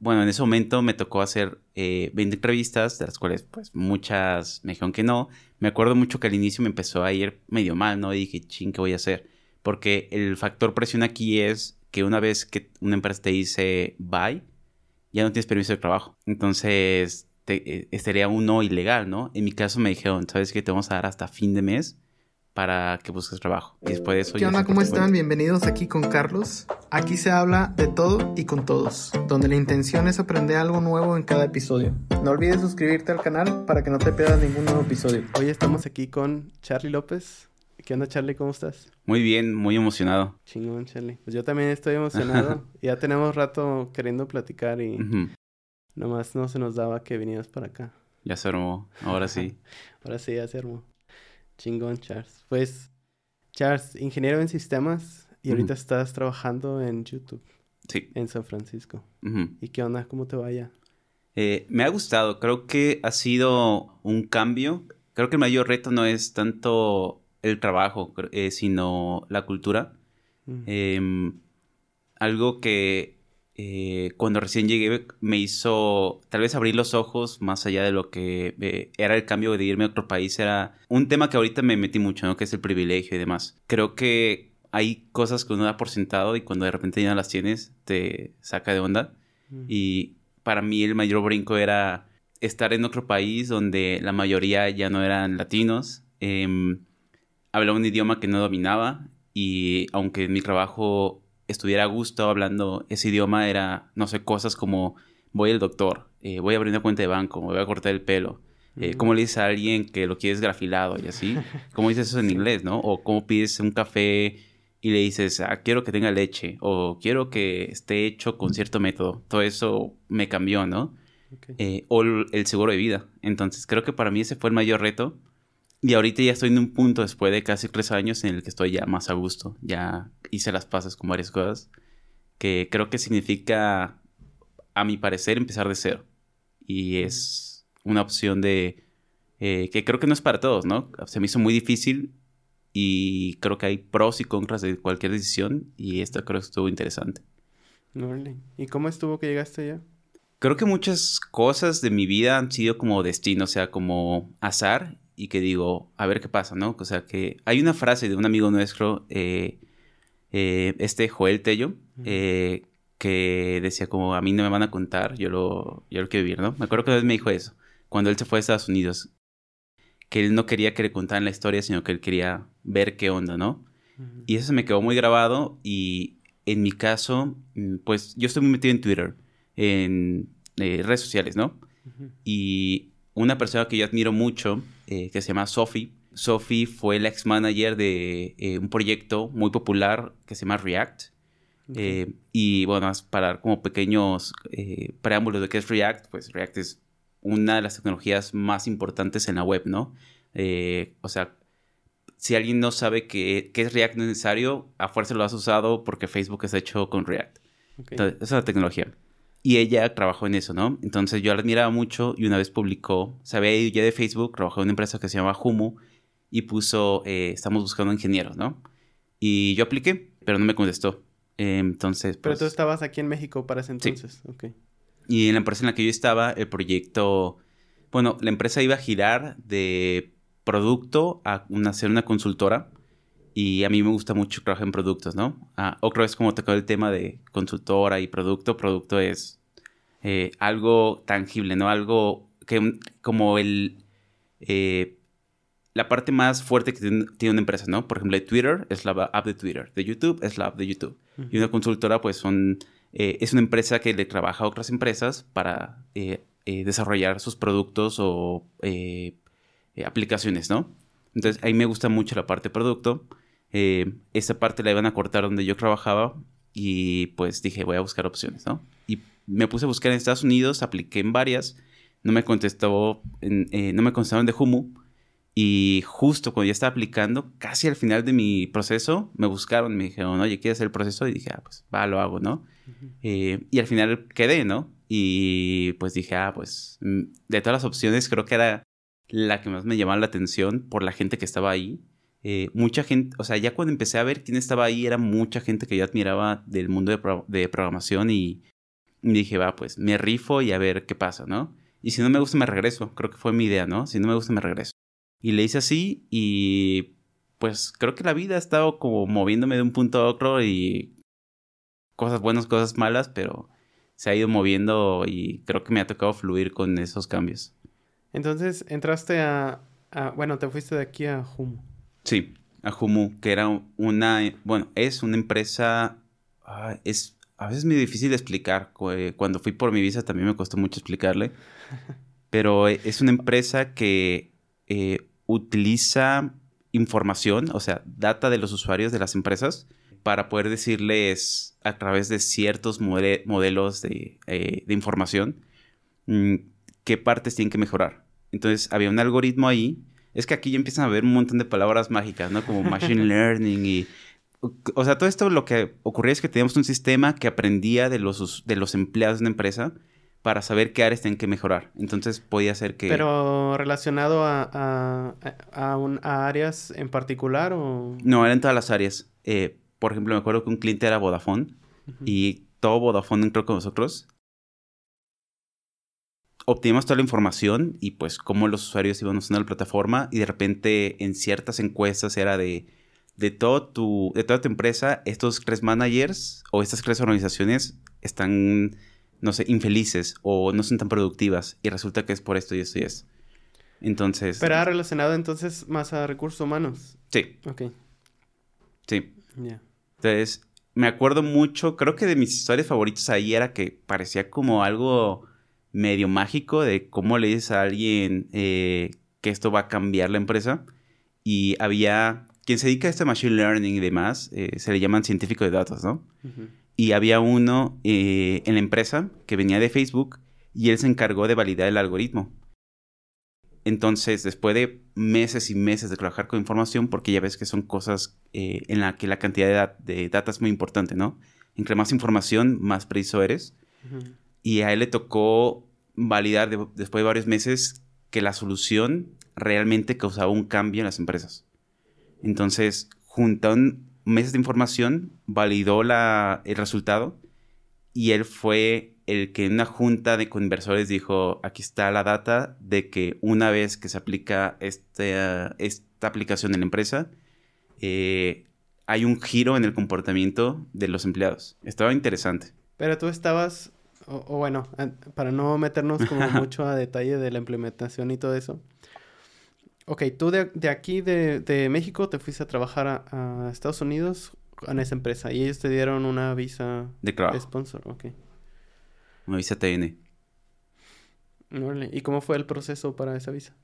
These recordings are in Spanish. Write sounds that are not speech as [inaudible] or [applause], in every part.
bueno, en ese momento me tocó hacer eh, 20 entrevistas, de las cuales pues muchas me dijeron que no. Me acuerdo mucho que al inicio me empezó a ir medio mal, ¿no? Y dije, ching, ¿qué voy a hacer? Porque el factor presión aquí es que una vez que una empresa te dice bye, ya no tienes permiso de trabajo. Entonces, te, eh, sería un no ilegal, ¿no? En mi caso me dijeron, ¿sabes qué? Te vamos a dar hasta fin de mes para que busques trabajo. Y después de eso... ¿Qué onda? ¿Cómo están? Bienvenidos aquí con Carlos. Aquí se habla de todo y con todos, donde la intención es aprender algo nuevo en cada episodio. No olvides suscribirte al canal para que no te pierdas ningún nuevo episodio. Hoy estamos aquí con Charlie López. ¿Qué onda, Charlie? ¿Cómo estás? Muy bien, muy emocionado. Chingón, Charlie. Pues yo también estoy emocionado. [laughs] ya tenemos rato queriendo platicar y nomás no se nos daba que vinieras para acá. Ya se armó, ahora sí. [laughs] ahora sí, ya se armó. Chingón, Charles. Pues, Charles, ingeniero en sistemas y ahorita estás trabajando en YouTube. Sí. En San Francisco. ¿Y qué onda? ¿Cómo te vaya? Eh, me ha gustado. Creo que ha sido un cambio. Creo que el mayor reto no es tanto el trabajo, eh, sino la cultura. Em, algo que eh, cuando recién llegué me hizo tal vez abrir los ojos más allá de lo que eh, era el cambio de irme a otro país. Era un tema que ahorita me metí mucho, ¿no? Que es el privilegio y demás. Creo que hay cosas que uno da por sentado y cuando de repente ya no las tienes te saca de onda. Y para mí el mayor brinco era estar en otro país donde la mayoría ya no eran latinos. Eh, hablaba un idioma que no dominaba y aunque en mi trabajo estuviera a gusto hablando ese idioma era, no sé, cosas como voy al doctor, eh, voy a abrir una cuenta de banco, voy a cortar el pelo. Eh, ¿Cómo le dices a alguien que lo quieres grafilado y así? [laughs] ¿Cómo dices eso en inglés, no? O cómo pides un café y le dices, ah, quiero que tenga leche o quiero que esté hecho con cierto método. Todo eso me cambió, ¿no? Eh, o el seguro de vida. Entonces creo que para mí ese fue el mayor reto. Y ahorita ya estoy en un punto después de casi tres años en el que estoy ya más a gusto. Ya hice las pasas con varias cosas que creo que significa, a mi parecer, empezar de cero. Y es una opción de... Eh, que creo que no es para todos, ¿no? Se me hizo muy difícil y creo que hay pros y contras de cualquier decisión y esto creo que estuvo interesante. ¿Y cómo estuvo que llegaste allá? Creo que muchas cosas de mi vida han sido como destino, o sea, como azar y que digo, a ver qué pasa, ¿no? O sea, que hay una frase de un amigo nuestro, eh, eh, este Joel Tello, eh, que decía como, a mí no me van a contar, yo lo, yo lo quiero vivir, ¿no? Me acuerdo que una vez me dijo eso, cuando él se fue a Estados Unidos, que él no quería que le contaran la historia, sino que él quería ver qué onda, ¿no? Y eso se me quedó muy grabado y en mi caso, mm, pues yo estoy muy metido en Twitter, en redes sociales, ¿no? Y una persona que yo admiro mucho, eh, que se llama Sophie. Sophie fue la ex manager de eh, un proyecto muy popular que se llama React. Eh, y bueno, para como pequeños preámbulos de qué es React, pues React es una de las tecnologías más importantes en la web, ¿no? o sea, si alguien no sabe qué, es React necesario, a fuerza lo has usado porque Facebook es hecho con React. Entonces, esa es la tecnología. Y ella trabajó en eso, ¿no? Entonces yo la admiraba mucho y una vez publicó, se había ido ya de Facebook, trabajó en una empresa que se llama Humu y puso, eh, estamos buscando ingenieros, ¿no? Y yo apliqué, pero no me contestó. entonces, Pero tú pues estabas aquí en México para ese entonces, sí. Y en la empresa en la que yo estaba, el proyecto, bueno, la empresa iba a girar de producto a una, ser una consultora y a mí me gusta mucho trabajar en productos, ¿no? Ah, otra vez como tocó el tema de consultora y producto, producto es eh, algo tangible, ¿no? Algo que como el... Eh, la parte más fuerte que tiene una empresa, ¿no? Por ejemplo, Twitter es la app de Twitter, de YouTube es la app de YouTube. Y una consultora, pues, son, eh, es una empresa que le trabaja a otras empresas para desarrollar sus productos o aplicaciones, ¿no? Entonces, ahí me gusta mucho la parte de producto. Eh, esa parte la iban a cortar donde yo trabajaba y pues dije, voy a buscar opciones, ¿no? Y me puse a buscar en Estados Unidos, apliqué en varias, no me contestó, eh, no me contestaron de Humu y justo cuando ya estaba aplicando, casi al final de mi proceso, me buscaron, me dijeron, oye, ¿quieres hacer el proceso? Y dije, ah, pues va, lo hago, ¿no? Eh, y al final quedé, ¿no? Y pues dije, ah, pues mm, de todas las opciones creo que era la que más me llamaba la atención por la gente que estaba ahí eh, mucha gente, o sea, ya cuando empecé a ver quién estaba ahí, era mucha gente que yo admiraba del mundo de, programación y dije, va, pues me rifo y a ver qué pasa, ¿no? Y si no me gusta, me regreso. Creo que fue mi idea, ¿no? Si no me gusta, me regreso. Y le hice así y pues creo que la vida ha estado como moviéndome de un punto a otro y cosas buenas, cosas malas, pero se ha ido moviendo y creo que me ha tocado fluir con esos cambios. Entonces entraste a, bueno, te fuiste de aquí a Humu. Sí, a Humu, que era una, bueno, es una empresa, ah, es a veces muy difícil de explicar. Cuando fui por mi visa también me costó mucho explicarle, [laughs] pero es una empresa que eh, utiliza información, o sea, data de los usuarios de las empresas para poder decirles a través de ciertos modelos de, eh, de información mm, qué partes tienen que mejorar. Entonces había un algoritmo ahí. Es que aquí ya empiezan a ver un montón de palabras mágicas, ¿no? Como machine [laughs] learning y... O sea, todo esto lo que ocurría es que teníamos un sistema que aprendía de los, de los empleados de una empresa para saber qué áreas tienen que mejorar. Entonces podía ser que... ¿Pero relacionado a, a, áreas en particular o...? No, eran todas las áreas. Eh, por ejemplo, me acuerdo que un cliente era Vodafone y todo Vodafone entró con nosotros. Obtuvimos toda la información y pues cómo los usuarios iban usando la plataforma y de repente en ciertas encuestas era de de, todo tu, de toda tu empresa, estos tres managers o estas tres organizaciones están no sé, infelices o no son tan productivas y resulta que es por esto y esto y eso. Entonces... Pero ha relacionado entonces más a recursos humanos. Sí. Ok. Sí. Ya. Entonces, me acuerdo mucho, creo que de mis historias favoritas ahí era que parecía como algo medio mágico de cómo le dices a alguien eh, que esto va a cambiar la empresa. Y había, quien se dedica a este machine learning y demás, eh, se le llaman científico de datos, ¿no? y había uno eh, en la empresa que venía de Facebook y él se encargó de validar el algoritmo. Entonces, después de meses y meses de trabajar con información, porque ya ves que son cosas eh, en las que la cantidad de, de, data es muy importante, ¿no? Entre más información, más preciso eres. Y a él le tocó validar después de varios meses que la solución realmente causaba un cambio en las empresas. Entonces, juntan meses de información, validó la, el resultado y él fue el que en una junta de inversores dijo, aquí está la data de que una vez que se aplica este, esta aplicación en la empresa, eh, hay un giro en el comportamiento de los empleados. Estaba interesante. Pero tú estabas, o bueno, para no meternos como [laughs] mucho a detalle de la implementación y todo eso, Ok, tú de, aquí de, México te fuiste a trabajar a, Estados Unidos en esa empresa y ellos te dieron una visa de trabajo. sponsor, ok. Una visa TN. ¿Y cómo fue el proceso para esa visa?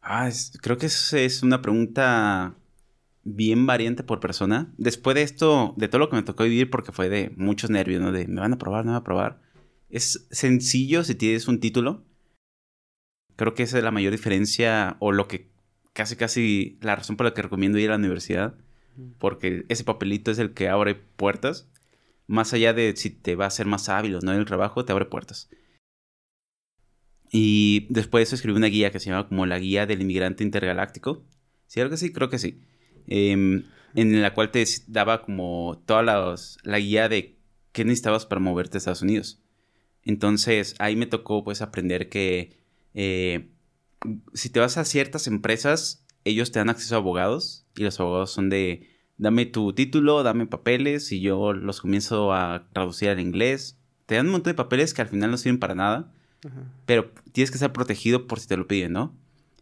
Ah, creo que es, es una pregunta bien variante por persona. Después de esto, de todo lo que me tocó vivir, porque fue de muchos nervios, ¿no? De me van a probar, no me van a probar. Es sencillo si tienes un título Creo que esa es la mayor diferencia o lo que casi casi la razón por la que recomiendo ir a la universidad, porque ese papelito es el que abre puertas, más allá de si te va a ser más hábil o no en el trabajo, te abre puertas. Y después de eso escribí una guía que se llama como la guía del inmigrante intergaláctico. ¿Sí, algo así? Creo que sí. Em, en la cual te daba como toda la guía de qué necesitabas para moverte a Estados Unidos. Entonces ahí me tocó pues aprender que eh, si te vas a ciertas empresas, ellos te dan acceso a abogados y los abogados son de, dame tu título, dame papeles y yo los comienzo a traducir al inglés. Te dan un montón de papeles que al final no sirven para nada, pero tienes que estar protegido por si te lo piden, ¿no?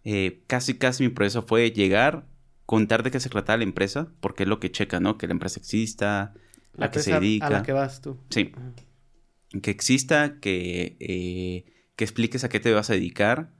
Eh, casi, casi mi proceso fue llegar, contar de qué se trataba la empresa, porque es lo que checa, ¿no? Que la empresa exista, la a que se dedica. A la que vas tú. Sí. Que exista, que... Eh, que expliques a qué te vas a dedicar,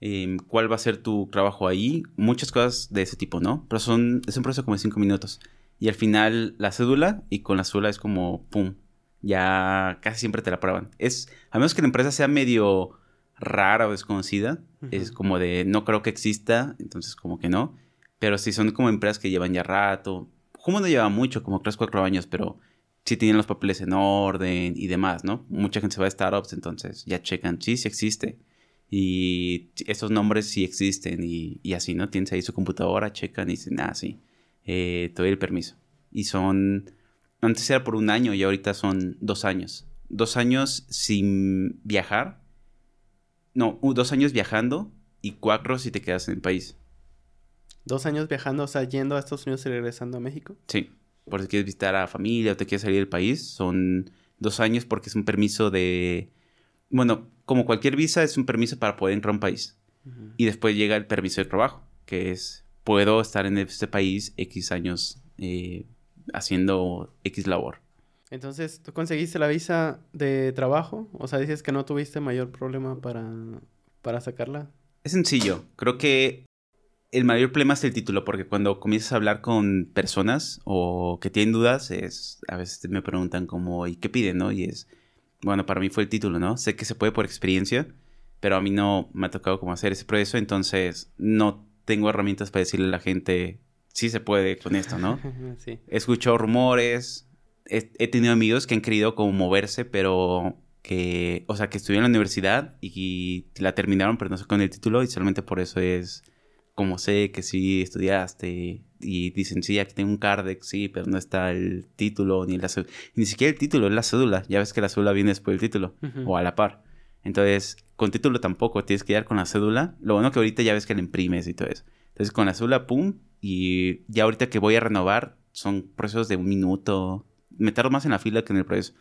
em, cuál va a ser tu trabajo ahí, muchas cosas de ese tipo, ¿no? Pero son, es un proceso como de cinco minutos. Y al final la cédula, y con la cédula es como, ¡pum! Ya casi siempre te la prueban. Es, a menos que la empresa sea medio rara o desconocida, es como de, no creo que exista, entonces como que no. Pero si son como empresas que llevan ya rato, como no lleva mucho, como 3, 4 años, pero si tienen los papeles en orden y demás, ¿no? Mucha gente se va a startups, entonces ya checan, sí, sí existe. Y estos nombres sí existen y, así, ¿no? Tienes ahí su computadora, checan y dicen, ah, sí, eh, te doy el permiso. Y son, antes era por un año y ahorita son dos años dos años sin viajar. No, dos años viajando y cuatro si te quedas en el país. Dos años viajando, o sea, yendo a Estados Unidos y regresando a México. Sí, por si quieres visitar a familia o te quieres salir del país, son dos años porque es un permiso de... Bueno, como cualquier visa, es un permiso para poder entrar a un país. Y después llega el permiso de trabajo, que es, puedo estar en este país X años eh, haciendo X labor. Entonces, ¿tú conseguiste la visa de trabajo? O sea, dices que no tuviste mayor problema para, para sacarla. Es sencillo. Creo que el mayor problema es el título, porque cuando comienzas a hablar con personas o que tienen dudas, es, a veces me preguntan como, ¿y qué piden, no? Y es, bueno, para mí fue el título, ¿no? Sé que se puede por experiencia, pero a mí no me ha tocado como hacer ese proceso, entonces no tengo herramientas para decirle a la gente, sí se puede con esto, ¿no? [laughs] sí. He escuchado rumores, he, he, tenido amigos que han querido como moverse, pero que, o sea, que estudiaron en la universidad y, y la terminaron, pero no sé con el título y solamente por eso es como sé que sí estudiaste y dicen, sí, aquí tengo un Cardex, sí, pero no está el título ni la Ni siquiera el título, es la cédula. Ya ves que la cédula viene después del título o a la par. Entonces, con título tampoco, tienes que ir con la cédula. Lo bueno que ahorita ya ves que la imprimes y todo eso. Entonces, con la cédula, pum, y ya ahorita que voy a renovar, son procesos de un minuto. Me tardo más en la fila que en el proceso.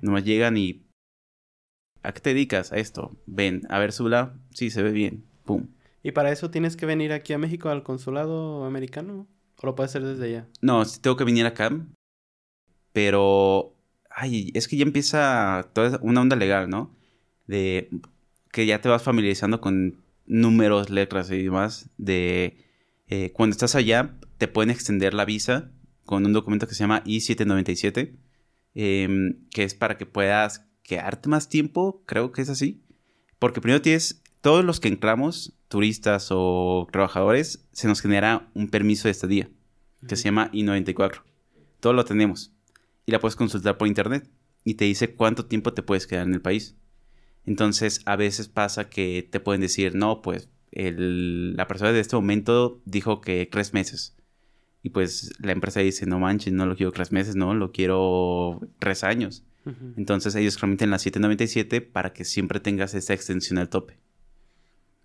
Nomás llegan y... ¿A qué te dedicas? A esto. Ven, a ver, cédula, sí, se ve bien. Pum. ¿Y para eso tienes que venir aquí a México al consulado americano? ¿O lo puedes hacer desde allá? No, tengo que venir acá. Pero. Ay, es que ya empieza toda una onda legal, ¿no? De que ya te vas familiarizando con números, letras y demás. De eh, cuando estás allá, te pueden extender la visa con un documento que se llama I-797, em, que es para que puedas quedarte más tiempo, creo que es así. Porque primero tienes todos los que entramos, turistas o trabajadores, se nos genera un permiso de estadía que se llama I-94. Todo lo tenemos y la puedes consultar por internet y te dice cuánto tiempo te puedes quedar en el país. Entonces, a veces pasa que te pueden decir, no, pues la persona de este momento dijo que tres meses. Y pues la empresa dice, no manches, no lo quiero tres meses, no, lo quiero tres años. Entonces ellos remiten la 797 para que siempre tengas esa extensión al tope.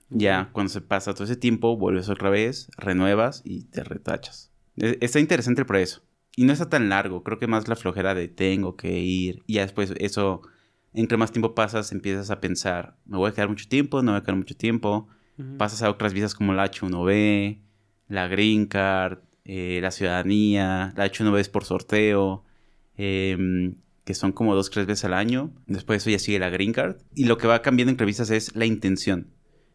Ya cuando se pasa todo ese tiempo, vuelves otra vez, renuevas y te retachas. E, está interesante el proceso. Y no está tan largo, creo que más la flojera de tengo que ir. Y ya después eso, entre más tiempo pasas, empiezas a pensar, me voy a quedar mucho tiempo, no voy a quedar mucho tiempo. Pasas a otras visas como la H1B, la Green Card, eh, la ciudadanía, la H1B es por sorteo, em, que son como dos, tres veces al año. Después de eso ya sigue la Green Card. Y lo que va cambiando entre visas es la intención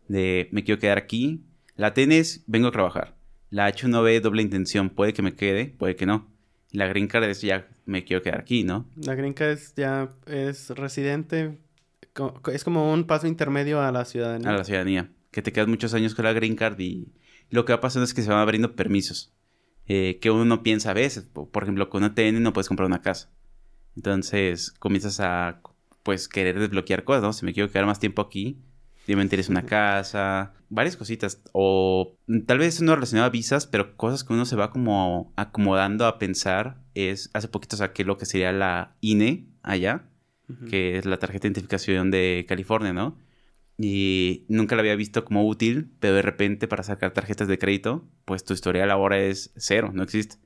de me quiero quedar aquí. La TNS, vengo a trabajar. La H1B, doble intención, puede que me quede, puede que no. La Green Card es ya me quiero quedar aquí, ¿no? La Green Card es ya es residente, es como un paso intermedio a la ciudadanía. A la ciudadanía, que te quedas muchos años con la Green Card y lo que va pasando es que se van abriendo permisos. Eh, que uno no piensa a veces, por ejemplo, con una TN no puedes comprar una casa. Entonces comienzas a, pues, querer desbloquear cosas, ¿no? Si me quiero quedar más tiempo aquí, me interesa una casa, varias cositas. O tal vez no relacionado a visas, pero cosas que uno se va como acomodando a pensar. Es, hace poquito saqué lo que sería la INE allá, que es la tarjeta de identificación de California, ¿no? Y nunca la había visto como útil, pero de repente para sacar tarjetas de crédito, pues tu historial ahora es cero, no existe.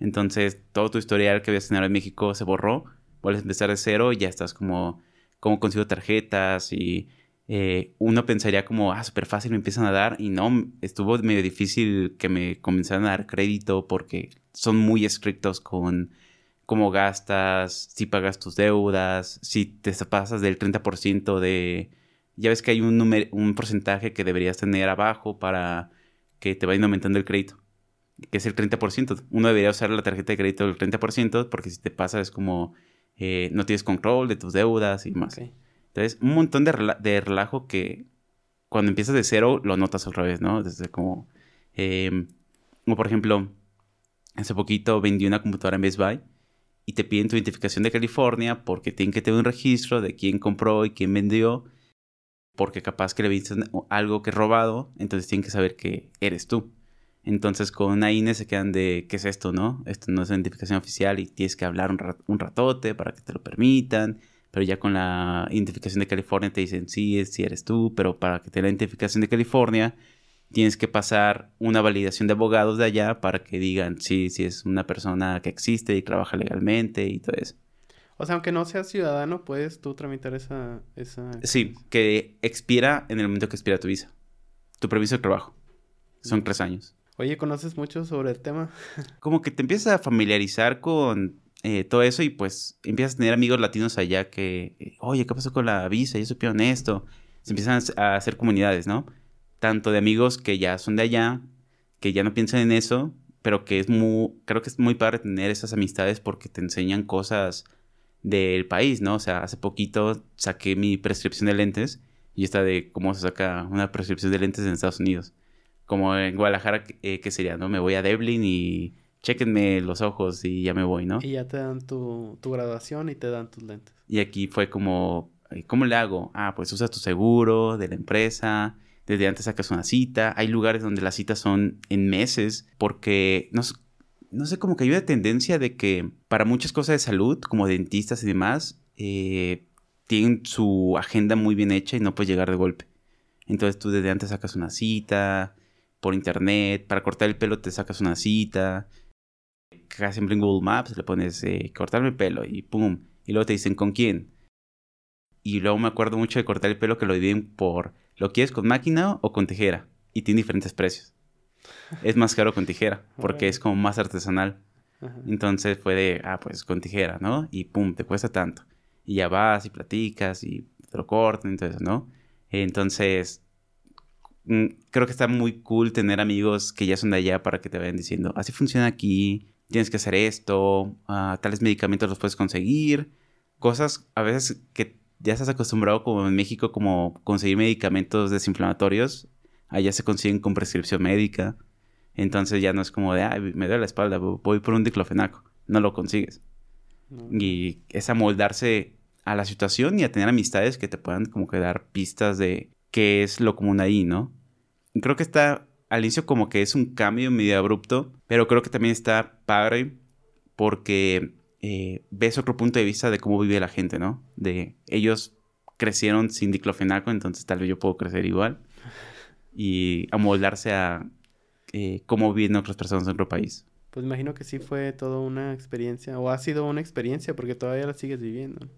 Entonces, todo tu historial que habías tenido en México se borró, vuelves a empezar de cero y ya estás como, como consigo tarjetas y eh, uno pensaría como, ah, súper fácil, me empiezan a dar. Y no, estuvo medio difícil que me comenzaran a dar crédito porque son muy estrictos con cómo gastas, si pagas tus deudas, si te pasas del 30% de... Ya ves que hay un, número, un porcentaje que deberías tener abajo para que te vaya aumentando el crédito, que es el 30%. Uno debería usar la tarjeta de crédito del 30% porque si te pasa es como eh, no tienes control de tus deudas y más. Entonces, un montón de, relajo que cuando empiezas de cero lo notas otra vez, ¿no? Desde como, em, como por ejemplo, hace poquito vendí una computadora en Best Buy y te piden tu identificación de California porque tienen que tener un registro de quién compró y quién vendió, porque capaz que le viste algo que es robado, entonces tienen que saber que eres tú. Entonces con una INE se quedan de, ¿qué es esto, no? Esto no es identificación oficial y tienes que hablar un, un ratote para que te lo permitan pero ya con la identificación de California te dicen sí, sí eres tú, pero para que te la identificación de California tienes que pasar una validación de abogados de allá para que digan sí, sí es una persona que existe y trabaja legalmente y todo eso. O sea, aunque no seas ciudadano, puedes tú tramitar esa... esa... Sí, que expira en el momento que expira tu visa. Tu permiso de trabajo. Son tres años. Oye, ¿conoces mucho sobre el tema? [laughs] Como que te empiezas a familiarizar con eh, todo eso y pues empiezas a tener amigos latinos allá que, eh, oye, ¿qué pasó con la visa? Ya supieron esto. Se empiezan a hacer comunidades, ¿no? Tanto de amigos que ya son de allá, que ya no piensan en eso, pero que es muy, creo que es muy padre tener esas amistades porque te enseñan cosas del país, ¿no? O sea, hace poquito saqué mi prescripción de lentes y está de cómo se saca una prescripción de lentes en Estados Unidos como en Guadalajara, eh, ¿qué sería, no? Me voy a Devlin y chequenme los ojos y ya me voy, ¿no? Y ya te dan tu, tu graduación y te dan tus lentes. Y aquí fue como, ¿cómo le hago? Ah, pues usas tu seguro de la empresa, desde antes sacas una cita. Hay lugares donde las citas son en meses porque no, no sé, como que hay una tendencia de que para muchas cosas de salud, como dentistas y demás, eh, tienen su agenda muy bien hecha y no puedes llegar de golpe. Entonces tú desde antes sacas una cita, por internet, para cortar el pelo te sacas una cita, casi siempre en Google Maps le pones eh, cortarme el pelo y pum, y luego te dicen con quién. Y luego me acuerdo mucho de cortar el pelo que lo dividen por, ¿lo quieres con máquina o con tijera? Y tiene diferentes precios. Es más caro con tijera, porque es como más artesanal. Entonces fue de, ah, pues con tijera, ¿no? Y pum, te cuesta tanto. Y ya vas y platicas y te lo cortan, entonces, ¿no? Entonces, Mm, creo que está muy cool tener amigos que ya son de allá para que te vayan diciendo, así funciona aquí, tienes que hacer esto, ah, tales medicamentos los puedes conseguir, cosas a veces que ya estás acostumbrado como en México como conseguir medicamentos desinflamatorios, allá se consiguen con prescripción médica, entonces ya no es como de, ay, me duele la espalda, voy por un diclofenaco, no lo consigues. Y es amoldarse a la situación y a tener amistades que te puedan como que dar pistas de que es lo común ahí, ¿no? Creo que está al inicio como que es un cambio medio abrupto, pero creo que también está padre porque eh, ves otro punto de vista de cómo vive la gente, ¿no? De ellos crecieron sin diclofenaco, entonces tal vez yo puedo crecer igual y amoldarse a eh, cómo viven otras personas en otro país. Pues imagino que sí fue toda una experiencia, o ha sido una experiencia porque todavía la sigues viviendo.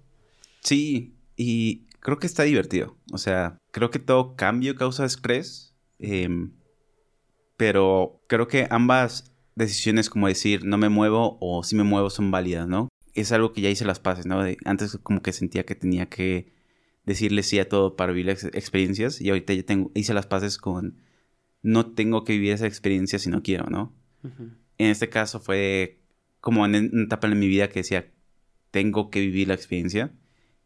Sí, y creo que está divertido. O sea, creo que todo cambio causa estrés. Em, pero creo que ambas decisiones, como decir no me muevo o si me muevo, son válidas, ¿no? Es algo que ya hice las paces, ¿no? antes como que sentía que tenía que decirle sí a todo para vivir experiencias y ahorita ya tengo, hice las paces con no tengo que vivir esa experiencia si no quiero, ¿no? En este caso fue como en una etapa en mi vida que decía tengo que vivir la experiencia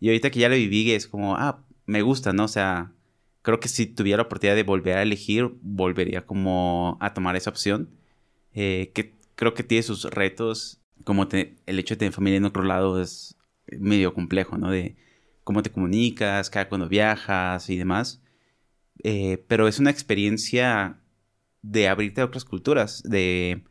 y ahorita que ya lo viví, es como, ah, me gusta, ¿no? O sea, creo que si tuviera la oportunidad de volver a elegir, volvería como a tomar esa opción. Eh, que creo que tiene sus retos, como el hecho de tener familia en otro lado es medio complejo, ¿no? De cómo te comunicas, cada cuando viajas y demás. Eh, pero es una experiencia de abrirte a otras culturas, de...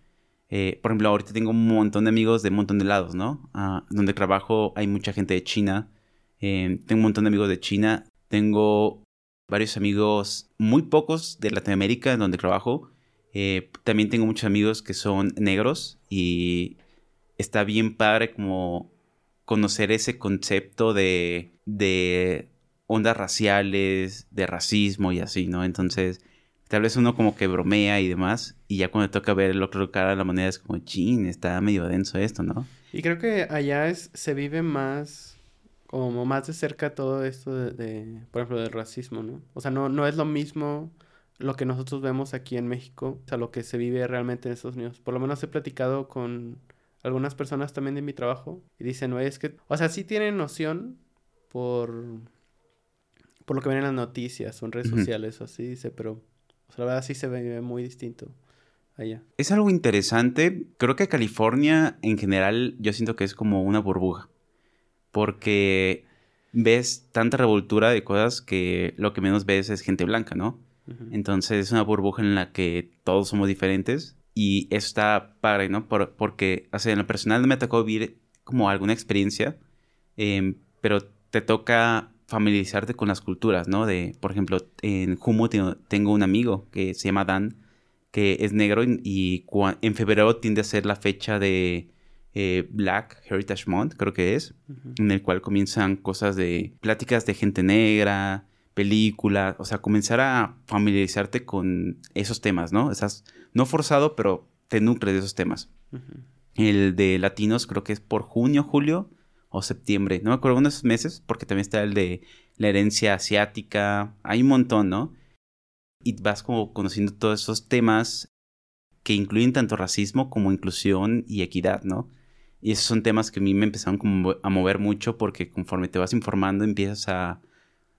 Eh, por ejemplo, ahorita tengo un montón de amigos de un montón de lados, ¿no? Ah, donde trabajo hay mucha gente de China, tengo un montón de amigos de China. Tengo varios amigos, muy pocos de Latinoamérica, en donde trabajo. Eh, también tengo muchos amigos que son negros y está bien padre como conocer ese concepto de, de ondas raciales, de racismo y así, ¿no? Entonces, tal vez uno como que bromea y demás, y ya cuando toca ver el otro cara de la moneda es como, chin, está medio denso esto, ¿no? Y creo que allá es, se vive más como más de cerca todo esto de, por ejemplo, del racismo, ¿no? O sea, no, no es lo mismo lo que nosotros vemos aquí en México, o sea, lo que se vive realmente en Estados Unidos. Por lo menos he platicado con algunas personas también de mi trabajo y dicen, oye, es que, o sea, sí tienen noción por, por lo que ven en las noticias o en redes sociales o así, dice, pero, o sea, la verdad sí se ve muy distinto. Allá. Es algo interesante. Creo que California en general yo siento que es como una burbuja porque ves tanta revoltura de cosas que lo que menos ves es gente blanca, ¿no? Entonces es una burbuja en la que todos somos diferentes y eso está padre, ¿no? porque, o sea, en lo personal no me tocó vivir como alguna experiencia, em, pero te toca familiarizarte con las culturas, ¿no? De, por ejemplo, en Humo tengo un amigo que se llama Dan, que es negro y, en febrero tiende a ser la fecha de eh, Black Heritage Month, creo que es, en el cual comienzan cosas de pláticas de gente negra, películas, o sea, comenzar a familiarizarte con esos temas, ¿no? Estás no forzado, pero te nutres de esos temas. El de latinos creo que es por junio, julio o septiembre, no me acuerdo unos meses, porque también está el de la herencia asiática, hay un montón, ¿no? Y vas como conociendo todos esos temas que incluyen tanto racismo como inclusión y equidad, ¿no? Y esos son temas que a mí me empezaron como a mover mucho porque conforme te vas informando empiezas a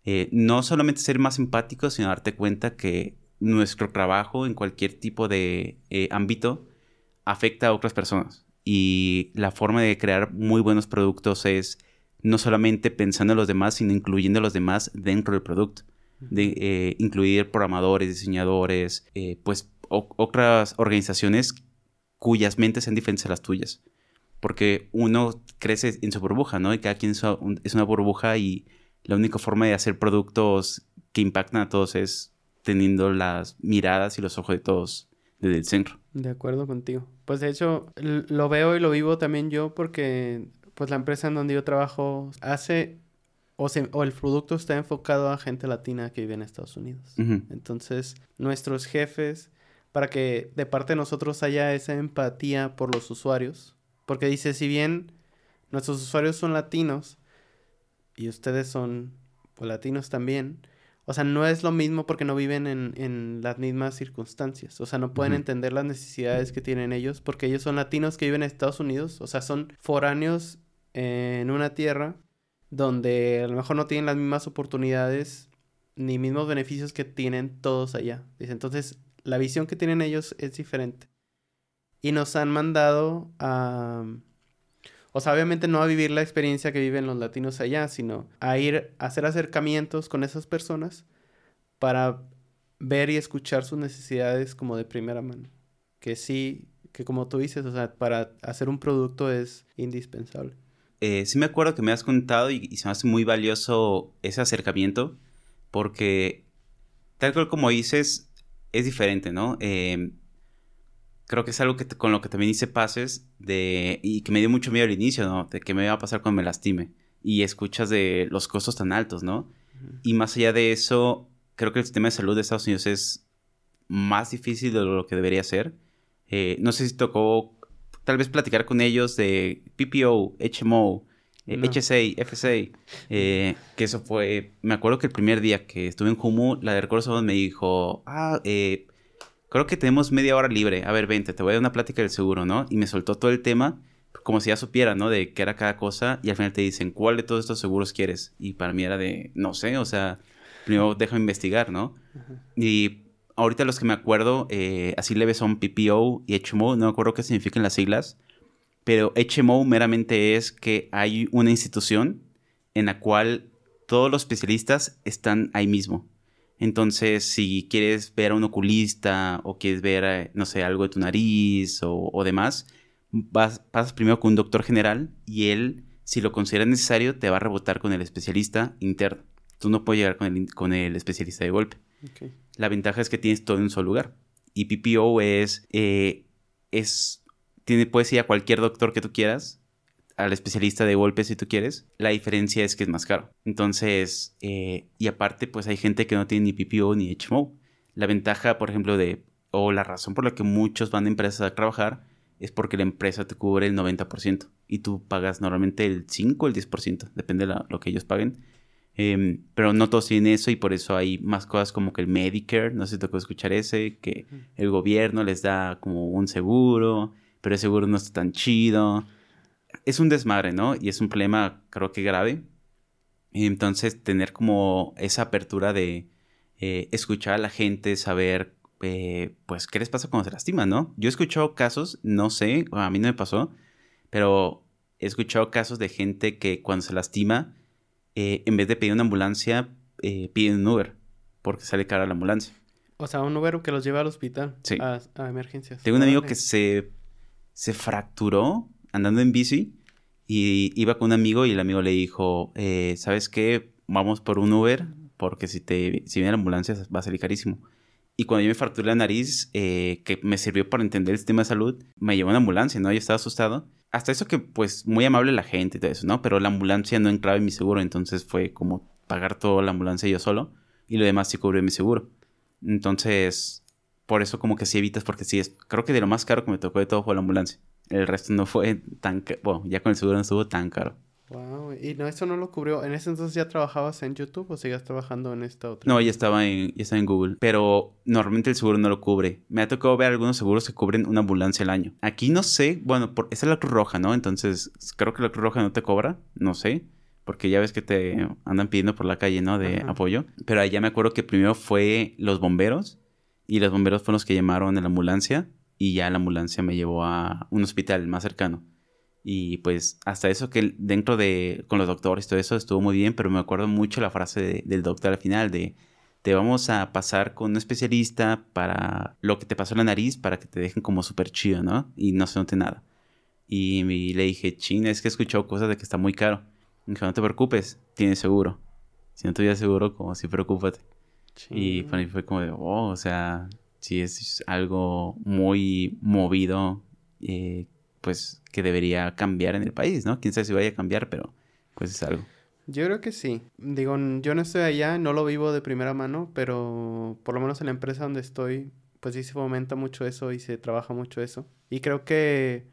eh, no solamente ser más empático, sino darte cuenta que nuestro trabajo en cualquier tipo de eh, ámbito afecta a otras personas. Y la forma de crear muy buenos productos es no solamente pensando en los demás, sino incluyendo a los demás dentro del producto. De eh, incluir programadores, diseñadores, pues otras organizaciones cuyas mentes sean diferentes a las tuyas porque uno crece en su burbuja, ¿no? Y cada quien es una burbuja y la única forma de hacer productos que impactan a todos es teniendo las miradas y los ojos de todos desde el centro. De acuerdo contigo. Pues de hecho, lo veo y lo vivo también yo porque pues la empresa en donde yo trabajo hace o, o el producto está enfocado a gente latina que vive en Estados Unidos. Entonces, nuestros jefes, para que de parte de nosotros haya esa empatía por los usuarios, porque dice, si bien nuestros usuarios son latinos y ustedes son pues, latinos también, o sea, no es lo mismo porque no viven en, las mismas circunstancias. O sea, no pueden entender las necesidades que tienen ellos porque ellos son latinos que viven en Estados Unidos. O sea, son foráneos en una tierra donde a lo mejor no tienen las mismas oportunidades ni mismos beneficios que tienen todos allá. Dice, entonces, la visión que tienen ellos es diferente y nos han mandado a... O sea, obviamente no a vivir la experiencia que viven los latinos allá, sino a ir a hacer acercamientos con esas personas para ver y escuchar sus necesidades como de primera mano. Que sí, que como tú dices, o sea, para hacer un producto es indispensable. Eh, sí me acuerdo que me has contado y, se me hace muy valioso ese acercamiento porque tal cual como dices, es diferente, ¿no? Eh, creo que es algo que con lo que también hice pases de y que me dio mucho miedo al inicio, ¿no? De que me iba a pasar cuando me lastime y escuchas de los costos tan altos, ¿no? Y más allá de eso, creo que el sistema de salud de Estados Unidos es más difícil de lo que debería ser. Eh, no sé si tocó tal vez platicar con ellos de PPO, HMO, HSA, FSA, que eso fue, me acuerdo que el primer día que estuve en Humu, la de recursos me dijo, ah, eh, creo que tenemos media hora libre. A ver, vente, te voy a dar una plática del seguro, ¿no? Y me soltó todo el tema, como si ya supiera, ¿no? De qué era cada cosa. Y al final te dicen, ¿cuál de todos estos seguros quieres? Y para mí era de, no sé, o sea, primero déjame investigar, ¿no? Y ahorita los que me acuerdo, eh, así leves son PPO y HMO, no me acuerdo qué significan las siglas. Pero HMO meramente es que hay una institución en la cual todos los especialistas están ahí mismo. Entonces, si quieres ver a un oculista o quieres ver, no sé, algo de tu nariz o, demás, vas, pasas primero con un doctor general y él, si lo considera necesario, te va a rebotar con el especialista interno. Tú no puedes llegar con el, con el especialista de golpe. La ventaja es que tienes todo en un solo lugar. Y PPO es, eh, es tiene, puedes ir a cualquier doctor que tú quieras al especialista de golpes si tú quieres. La diferencia es que es más caro. Entonces, eh, y aparte, pues hay gente que no tiene ni PPO ni HMO. La ventaja, por ejemplo, de, o la razón por la que muchos van a empresas a trabajar es porque la empresa te cubre el 90% y tú pagas normalmente el 5 o el 10%, depende de lo que ellos paguen. Em, pero no todos tienen eso y por eso hay más cosas como que el Medicare, no sé si te puedo escuchar ese, que el gobierno les da como un seguro, pero el seguro no está tan chido es un desmadre, ¿no? Y es un problema, creo que grave. Entonces, tener como esa apertura de eh, escuchar a la gente, saber, eh, pues, qué les pasa cuando se lastiman, ¿no? Yo he escuchado casos, no sé, a mí no me pasó, pero he escuchado casos de gente que cuando se lastima, eh, en vez de pedir una ambulancia, piden un Uber, porque sale cara la ambulancia. O sea, un Uber que los lleva al hospital. Sí. A, emergencias. Tengo un amigo que se, se fracturó andando en bici Y iba con un amigo y el amigo le dijo, eh, ¿sabes qué? Vamos por un Uber porque si, te, si viene la ambulancia va a salir carísimo. Y cuando yo me fracturé la nariz, eh, que me sirvió para entender el sistema de salud, me llevó una ambulancia, ¿no? Yo estaba asustado. Hasta eso que, pues, muy amable la gente y todo eso, ¿no? Pero la ambulancia no entraba en mi seguro, entonces fue como pagar toda la ambulancia yo solo y lo demás sí cubrió mi seguro. Entonces, por eso como que sí evitas, porque sí es, creo que de lo más caro que me tocó de todo fue la ambulancia. El resto no fue tan, bueno, ya con el seguro no estuvo tan caro. Wow, y no, eso no lo cubrió. ¿En ese entonces ya trabajabas en YouTube o sigas trabajando en esta otra? No, ya estaba en, ya estaba en Google, pero normalmente el seguro no lo cubre. Me ha tocado ver algunos seguros que cubren una ambulancia al año. Aquí no sé, bueno, por, esa es la Cruz Roja, ¿no? Entonces, creo que la Cruz Roja no te cobra, no sé porque ya ves que te andan pidiendo por la calle, ¿no? De apoyo. Pero allá me acuerdo que primero fue los bomberos y los bomberos fueron los que llamaron a la ambulancia y ya la ambulancia me llevó a un hospital más cercano. Y pues hasta eso que dentro de, con los doctores y todo eso estuvo muy bien, pero me acuerdo mucho la frase del doctor al final de, te vamos a pasar con un especialista para lo que te pasó en la nariz, para que te dejen como súper chido, ¿no? Y no se note nada. Y, y le dije, chin, es que he escuchado cosas de que está muy caro no te preocupes, tienes seguro. Si no tuvieras seguro, como si preocúpate. Y para mí fue como de, oh, o sea, si es algo muy movido, eh, pues que debería cambiar en el país, ¿no? Quién sabe si vaya a cambiar, pero pues es algo. Yo creo que sí. Digo, yo no estoy allá, no lo vivo de primera mano, pero por lo menos en la empresa donde estoy, pues sí se fomenta mucho eso y se trabaja mucho eso. Y creo que,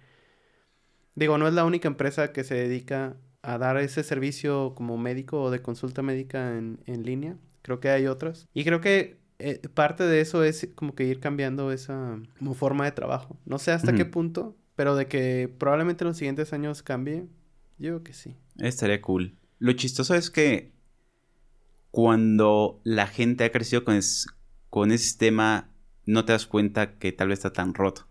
digo, no es la única empresa que se dedica a dar ese servicio como médico o de consulta médica en, en línea. Creo que hay otras. Y creo que eh, parte de eso es como que ir cambiando esa como forma de trabajo. No sé hasta qué punto, pero de que probablemente en los siguientes años cambie, yo creo que sí. Estaría cool. Lo chistoso es que cuando la gente ha crecido con, con ese sistema, no te das cuenta que tal vez está tan roto.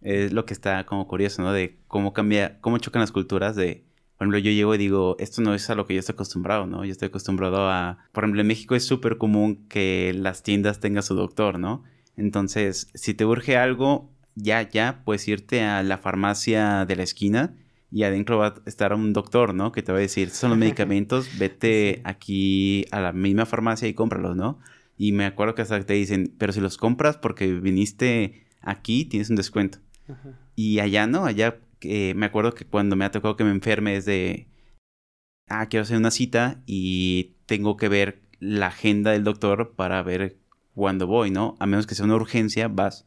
Es lo que está como curioso, ¿no? De cómo cambia, cómo chocan las culturas de por ejemplo, yo llego y digo, esto no es a lo que yo estoy acostumbrado, ¿no? Yo estoy acostumbrado a, por ejemplo, en México es súper común que las tiendas tengan su doctor, ¿no? Entonces, si te urge algo, ya, ya, puedes irte a la farmacia de la esquina y adentro va a estar un doctor, ¿no? Que te va a decir, estos son los [laughs] medicamentos, vete aquí a la misma farmacia y cómpralos, ¿no? Y me acuerdo que hasta te dicen, pero si los compras porque viniste aquí, tienes un descuento. Y allá no, allá me acuerdo que cuando me ha tocado que me enferme es de, ah, quiero hacer una cita y tengo que ver la agenda del doctor para ver cuándo voy, ¿no? A menos que sea una urgencia, vas.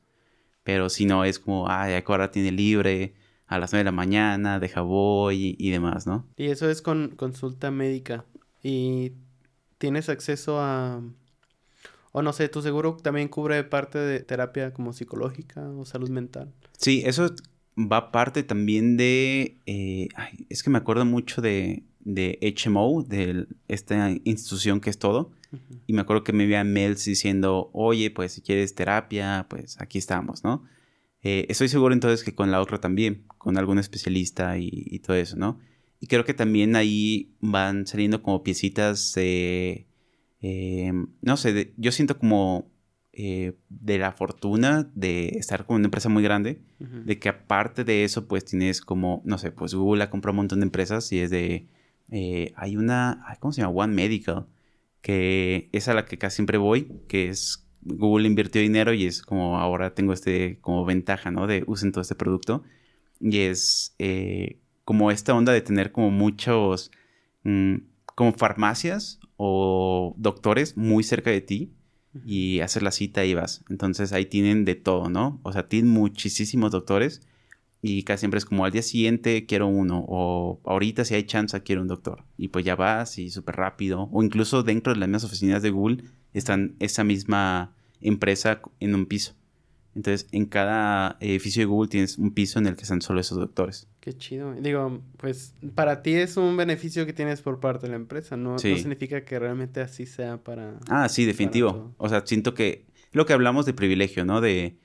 Pero si no, es como, ah, ya que ahora tiene libre a las 9 de la mañana, deja voy y, demás, ¿no? Y eso es con consulta médica. Y tienes acceso a... O no sé, tu seguro también cubre parte de terapia como psicológica o salud mental. Sí, eso va parte también de... Eh, es que me acuerdo mucho de, de HMO, de esta institución que es todo. Y me acuerdo que me envían mails diciendo, oye, pues si quieres terapia, pues aquí estamos, ¿no? Eh, estoy seguro entonces que con la otra también, con algún especialista y, todo eso, ¿no? Y creo que también ahí van saliendo como piecitas. Eh, no sé, yo siento como eh, de la fortuna de estar con una empresa muy grande, de que aparte de eso, pues tienes como, no sé, pues Google ha comprado un montón de empresas y es de, eh, hay una, ¿cómo se llama? One Medical, que es a la que casi siempre voy, que es, Google invirtió dinero y es como ahora tengo este, como ventaja, ¿no? De usen todo este producto. Y es eh, como esta onda de tener como muchos, mm, como farmacias o doctores muy cerca de ti y hacer la cita y vas. Entonces ahí tienen de todo, ¿no? O sea, tienen muchísimos doctores y casi siempre es como al día siguiente quiero uno o ahorita si hay chance quiero un doctor. Y pues ya vas y súper rápido. O incluso dentro de las mismas oficinas de Google están esa misma empresa en un piso. Entonces, en cada edificio de Google tienes un piso en el que están solo esos doctores. Qué chido. Digo, pues para ti es un beneficio que tienes por parte de la empresa, ¿no? No significa que realmente así sea para... Ah, sí, definitivo. O sea, siento que lo que hablamos de privilegio, ¿no? De...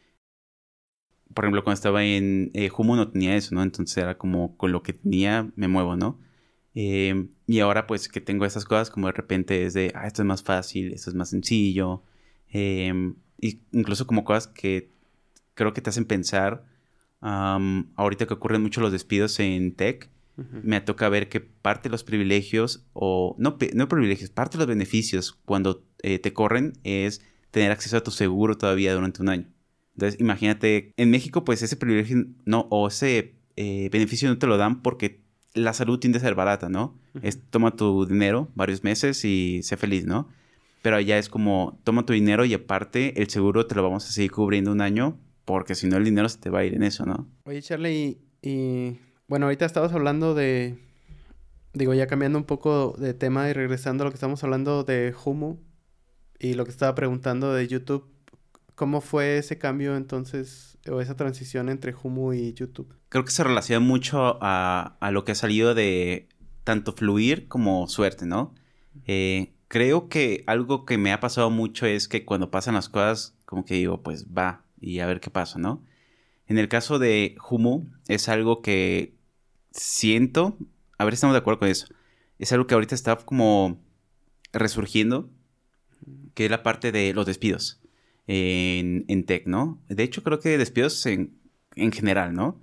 Por ejemplo, cuando estaba en eh, Humo no tenía eso, ¿no? Entonces era como con lo que tenía me muevo, ¿no? Eh, y ahora pues que tengo esas cosas como de repente es de, ah, esto es más fácil, esto es más sencillo. Eh, incluso como cosas que creo que te hacen pensar, ahorita que ocurren mucho los despidos en tech, me toca ver que parte de los privilegios, o no, no privilegios, parte de los beneficios cuando eh, te corren es tener acceso a tu seguro todavía durante un año. Entonces, imagínate, en México, pues ese privilegio no, o ese eh, beneficio no te lo dan porque la salud tiende a ser barata, ¿no? Es toma tu dinero varios meses y sé feliz, ¿no? Pero allá es como toma tu dinero y aparte el seguro te lo vamos a seguir cubriendo un año porque si no el dinero se te va a ir en eso, ¿no? Oye, Charlie, y bueno, ahorita estabas hablando de, digo, ya cambiando un poco de tema y regresando a lo que estamos hablando de Humu y lo que estaba preguntando de YouTube, ¿cómo fue ese cambio entonces o esa transición entre Humu y YouTube? Creo que se relaciona mucho a, a lo que ha salido de tanto fluir como suerte, ¿no? Eh, creo que algo que me ha pasado mucho es que cuando pasan las cosas, como que digo, pues va y a ver qué pasa, ¿no? En el caso de Humu, es algo que siento, a ver si estamos de acuerdo con eso, es algo que ahorita está como resurgiendo, que es la parte de los despidos en, en tech, ¿no? De hecho, creo que despidos en, en general, ¿no?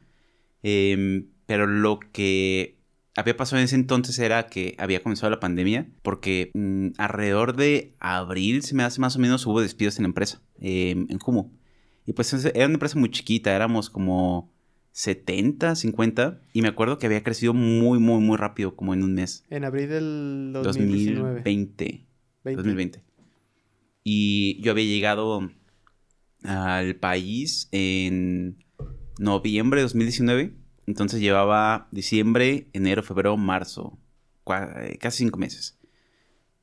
Em, pero lo que había pasado en ese entonces era que había comenzado la pandemia, porque mm, alrededor de abril, se me hace más o menos, hubo despidos en la empresa, em, en Humo. Y pues era una empresa muy chiquita, éramos como 70, 50. Y me acuerdo que había crecido muy, muy, muy rápido, como en un mes. En abril del 2020. 2020. Y yo había llegado al país en noviembre de 2019. Entonces llevaba diciembre, enero, febrero, marzo. Eh, casi cinco meses.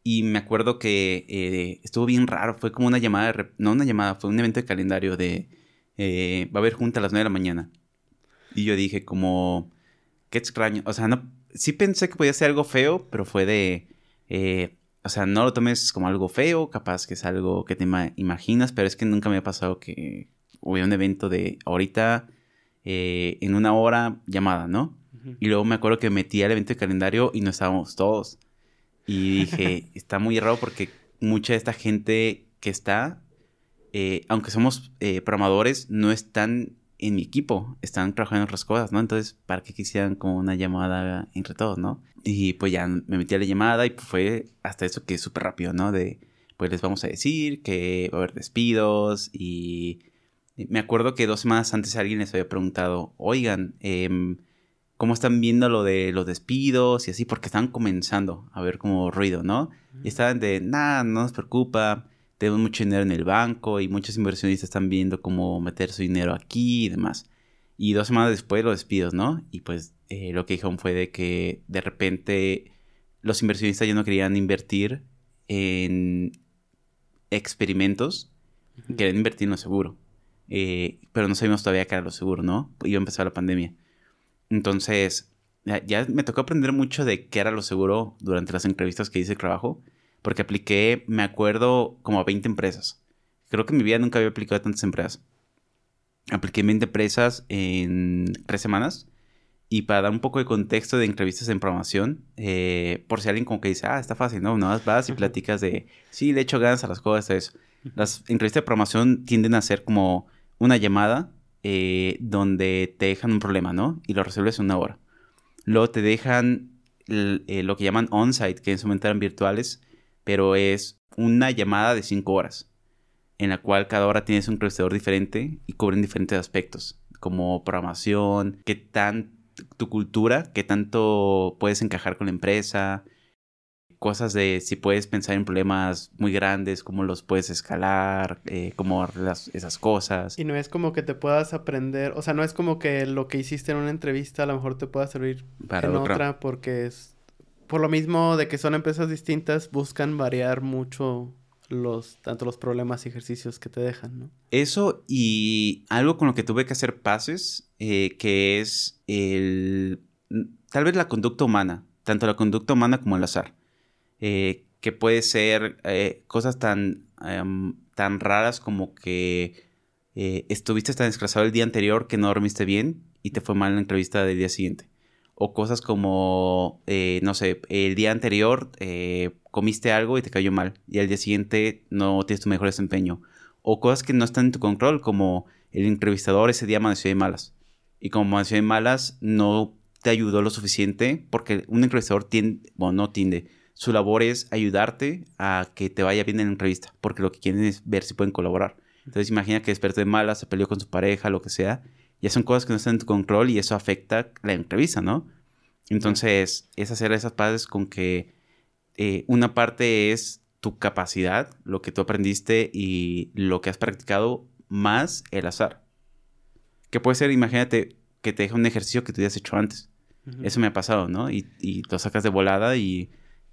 Y me acuerdo que eh, estuvo bien raro. Fue como una llamada, no una llamada, fue un evento de calendario de eh, va a haber junta a las 9 de la mañana. Y yo dije como, qué extraño. O sea, no, sí pensé que podía ser algo feo, pero fue de, eh, o sea, no lo tomes como algo feo, capaz que es algo que te imaginas, pero es que nunca me ha pasado que hubiera un evento de ahorita, en una hora, llamada, ¿no? Y luego me acuerdo que metí al evento de calendario y no estábamos todos. Y dije, [laughs] está muy raro porque mucha de esta gente que está, eh, aunque somos eh, programadores, no están en mi equipo, están trabajando en otras cosas, ¿no? Entonces, ¿para qué quisieran como una llamada entre todos, ¿no? Y pues ya me metí a la llamada y fue hasta eso que es súper rápido, ¿no? De, pues les vamos a decir que va a haber despidos y me acuerdo que dos semanas antes alguien les había preguntado, oigan, eh, cómo están viendo lo de los despidos y así, porque están comenzando a ver como ruido, ¿no? Y estaban de, nada, no nos preocupa, tenemos mucho dinero en el banco y muchos inversionistas están viendo cómo meter su dinero aquí y demás. Y dos semanas después los despidos, ¿no? Y pues eh, lo que dijeron fue de que de repente los inversionistas ya no querían invertir en experimentos, querían invertir en lo seguro. Eh, pero no sabíamos todavía qué era lo seguro, ¿no? Iba a empezar la pandemia. Entonces, ya, me tocó aprender mucho de qué era lo seguro durante las entrevistas que hice el trabajo, porque apliqué, me acuerdo, como a 20 empresas. Creo que en mi vida nunca había aplicado a tantas empresas. Apliqué 20 empresas en tres semanas. Y para dar un poco de contexto de entrevistas en programación, eh, por si alguien como que dice, ah, está fácil, ¿no? No vas y platicas de, sí, de hecho ganas a las cosas, eso. Las entrevistas de programación tienden a ser como una llamada eh, donde te dejan un problema, ¿no? Y lo resuelves en una hora. Luego te dejan eh, lo que llaman on-site, que en su momento eran virtuales, pero es una llamada de cinco horas, en la cual cada hora tienes un profesor diferente y cubren diferentes aspectos, como programación, qué tan tu cultura, qué tanto puedes encajar con la empresa, cosas de si puedes pensar en problemas muy grandes, cómo los puedes escalar, eh, cómo las, esas cosas. Y no es como que te puedas aprender, o sea, no es como que lo que hiciste en una entrevista a lo mejor te pueda servir Para en otra. porque es por lo mismo de que son empresas distintas, buscan variar mucho los tanto los problemas y ejercicios que te dejan, ¿no? Eso y algo con lo que tuve que hacer pases, eh, que es el tal vez la conducta humana, tanto la conducta humana como el azar. Eh, que puede ser eh, cosas tan, em, tan raras como que eh, estuviste tan descansado el día anterior que no dormiste bien y te fue mal en la entrevista del día siguiente. O cosas como, no sé, el día anterior comiste algo y te cayó mal y al día siguiente no tienes tu mejor desempeño. O cosas que no están en tu control como el entrevistador ese día amaneció de malas. Y como amaneció de malas, no te ayudó lo suficiente, porque un entrevistador tiende, bueno, no tiende, su labor es ayudarte a que te vaya bien en la entrevista, porque lo que quieren es ver si pueden colaborar. Entonces imagina que despertó de mala, se peleó con su pareja, lo que sea, ya son cosas que no están en tu control y eso afecta la entrevista, ¿no? Entonces es hacer esas paces con que eh, una parte es tu capacidad, lo que tú aprendiste y lo que has practicado, más el azar. Que puede ser, imagínate, que te deja un ejercicio que tú hayas hecho antes. Eso me ha pasado, ¿no? Y, y lo sacas de volada y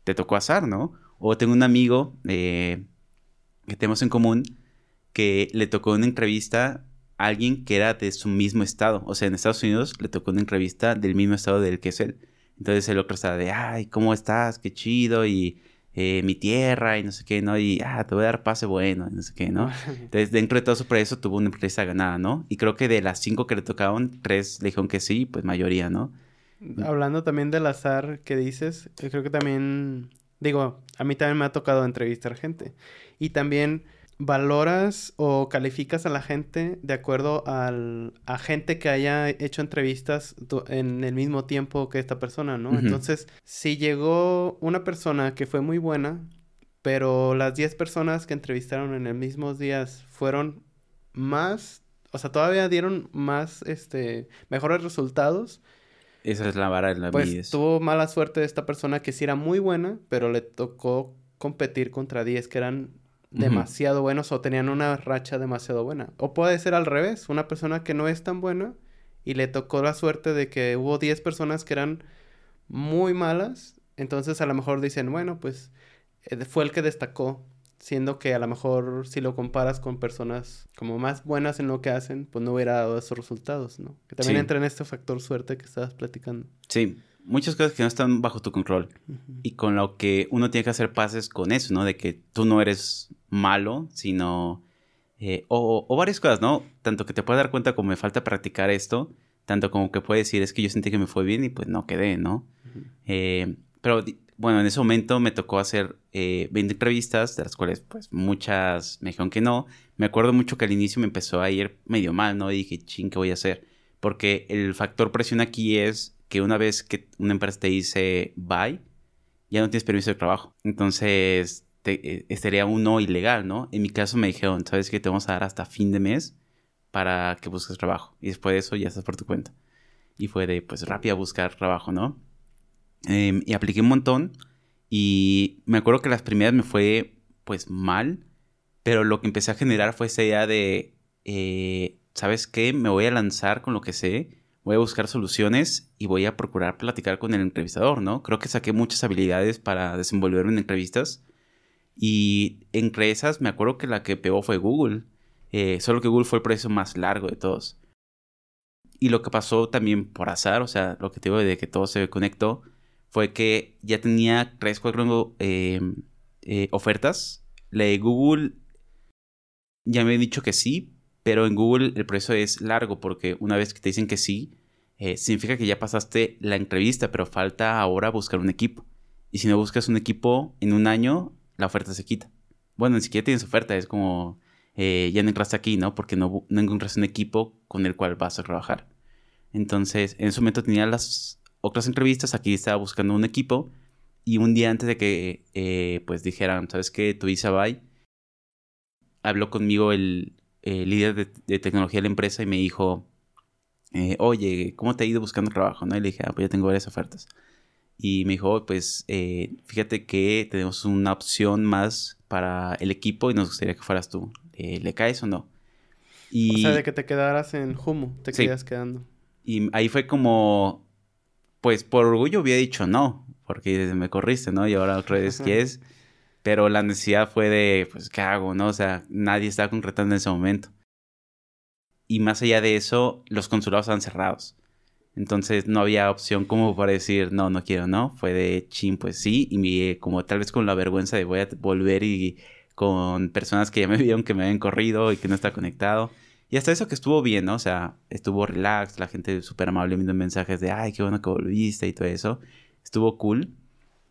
te tocó azar, ¿no? O tengo un amigo eh, que tenemos en común que le tocó una entrevista a alguien que era de su mismo estado. O sea, en Estados Unidos le tocó una entrevista del mismo estado del que es él. Entonces el otro estaba de, ay, ¿cómo estás? Qué chido. Y eh, mi tierra y no sé qué, ¿no? Y, ah, te voy a dar pase bueno y no sé qué, ¿no? [laughs] Entonces, dentro de todo eso, por eso tuvo una empresa ganada, ¿no? Y creo que de las cinco que le tocaron, tres le dijeron que sí, pues mayoría, ¿no? Hablando también del azar que dices, yo creo que también, digo, a mí también me ha tocado entrevistar gente. Y también valoras o calificas a la gente de acuerdo al, a gente que haya hecho entrevistas en el mismo tiempo que esta persona, ¿no? Entonces, si llegó una persona que fue muy buena, pero las 10 personas que entrevistaron en el mismo días fueron más, o sea, todavía dieron más, este, mejores resultados. Esa es la vara de la Pues tuvo mala suerte de esta persona que sí era muy buena, pero le tocó competir contra 10 que eran demasiado buenos o tenían una racha demasiado buena. O puede ser al revés, una persona que no es tan buena y le tocó la suerte de que hubo 10 personas que eran muy malas, entonces a lo mejor dicen, bueno, pues eh, fue el que destacó, siendo que a lo mejor si lo comparas con personas como más buenas en lo que hacen, pues no hubiera dado esos resultados, ¿no? Que también entra en este factor suerte que estabas platicando. Sí, muchas cosas que no están bajo tu control. Y con lo que uno tiene que hacer pases con eso, ¿no? De que tú no eres malo, sino... Eh, o, varias cosas, ¿no? Tanto que te puedes dar cuenta como me falta practicar esto, tanto como que puedes decir, es que yo sentí que me fue bien y pues no quedé, ¿no? Eh, pero bueno, en ese momento me tocó hacer 20 eh, entrevistas, de las cuales pues muchas me dijeron que no. Me acuerdo mucho que al inicio me empezó a ir medio mal, ¿no? Y dije, ching, ¿qué voy a hacer? Porque el factor presión aquí es que una vez que una empresa te dice bye, ya no tienes permiso de trabajo. Entonces, te, eh, sería un no ilegal, ¿no? En mi caso me dijeron, ¿sabes qué? Te vamos a dar hasta fin de mes para que busques trabajo. Y después de eso ya estás por tu cuenta. Y fue de, pues, rápido a buscar trabajo, ¿no? Em, y apliqué un montón. Y me acuerdo que las primeras me fue, pues, mal. Pero lo que empecé a generar fue esa idea de, eh, ¿sabes qué? Me voy a lanzar con lo que sé voy a buscar soluciones y voy a procurar platicar con el entrevistador, ¿no? Creo que saqué muchas habilidades para desenvolverme en entrevistas y entre esas me acuerdo que la que pegó fue Google, eh, solo que Google fue el proceso más largo de todos. Y lo que pasó también por azar, o sea, lo que te digo de que todo se conectó, fue que ya tenía tres, cuatro eh, eh, ofertas. La de Google ya me he dicho que sí, pero en Google el proceso es largo porque una vez que te dicen que sí, eh, significa que ya pasaste la entrevista, pero falta ahora buscar un equipo. Y si no buscas un equipo en un año, la oferta se quita. Bueno, ni siquiera tienes oferta, es como eh, ya no entraste aquí, ¿no? Porque no, no encontraste un equipo con el cual vas a trabajar. Entonces, en ese momento tenía las otras entrevistas, aquí estaba buscando un equipo y un día antes de que eh, pues dijeran, ¿sabes qué? Tu visa bye, habló conmigo el, eh, líder de, tecnología de la empresa y me dijo, eh, oye, ¿cómo te ha ido buscando trabajo? ¿no? Y le dije, ah, pues ya tengo varias ofertas. Y me dijo, pues eh, fíjate que tenemos una opción más para el equipo y nos gustaría que fueras tú. ¿Le caes o no? Y... O sea, de que te quedaras en Humo, te quedas quedando. Y ahí fue como, pues por orgullo había dicho no, porque me corriste, ¿no? Y ahora otra vez quieres. Pero la necesidad fue de, pues, ¿qué hago? ¿No? O sea, nadie estaba concretando en ese momento. Y más allá de eso, los consulados estaban cerrados. Entonces no había opción como para decir, no, no quiero, no. Fue de chin, pues sí. Y me, como tal vez con la vergüenza de voy a volver y con personas que ya me [laughs] vieron que me habían corrido y que no está conectado. Y hasta eso que estuvo bien, ¿no? O sea, estuvo relax, la gente súper amable enviando mensajes de, ay, qué bueno que volviste y todo eso. Estuvo cool.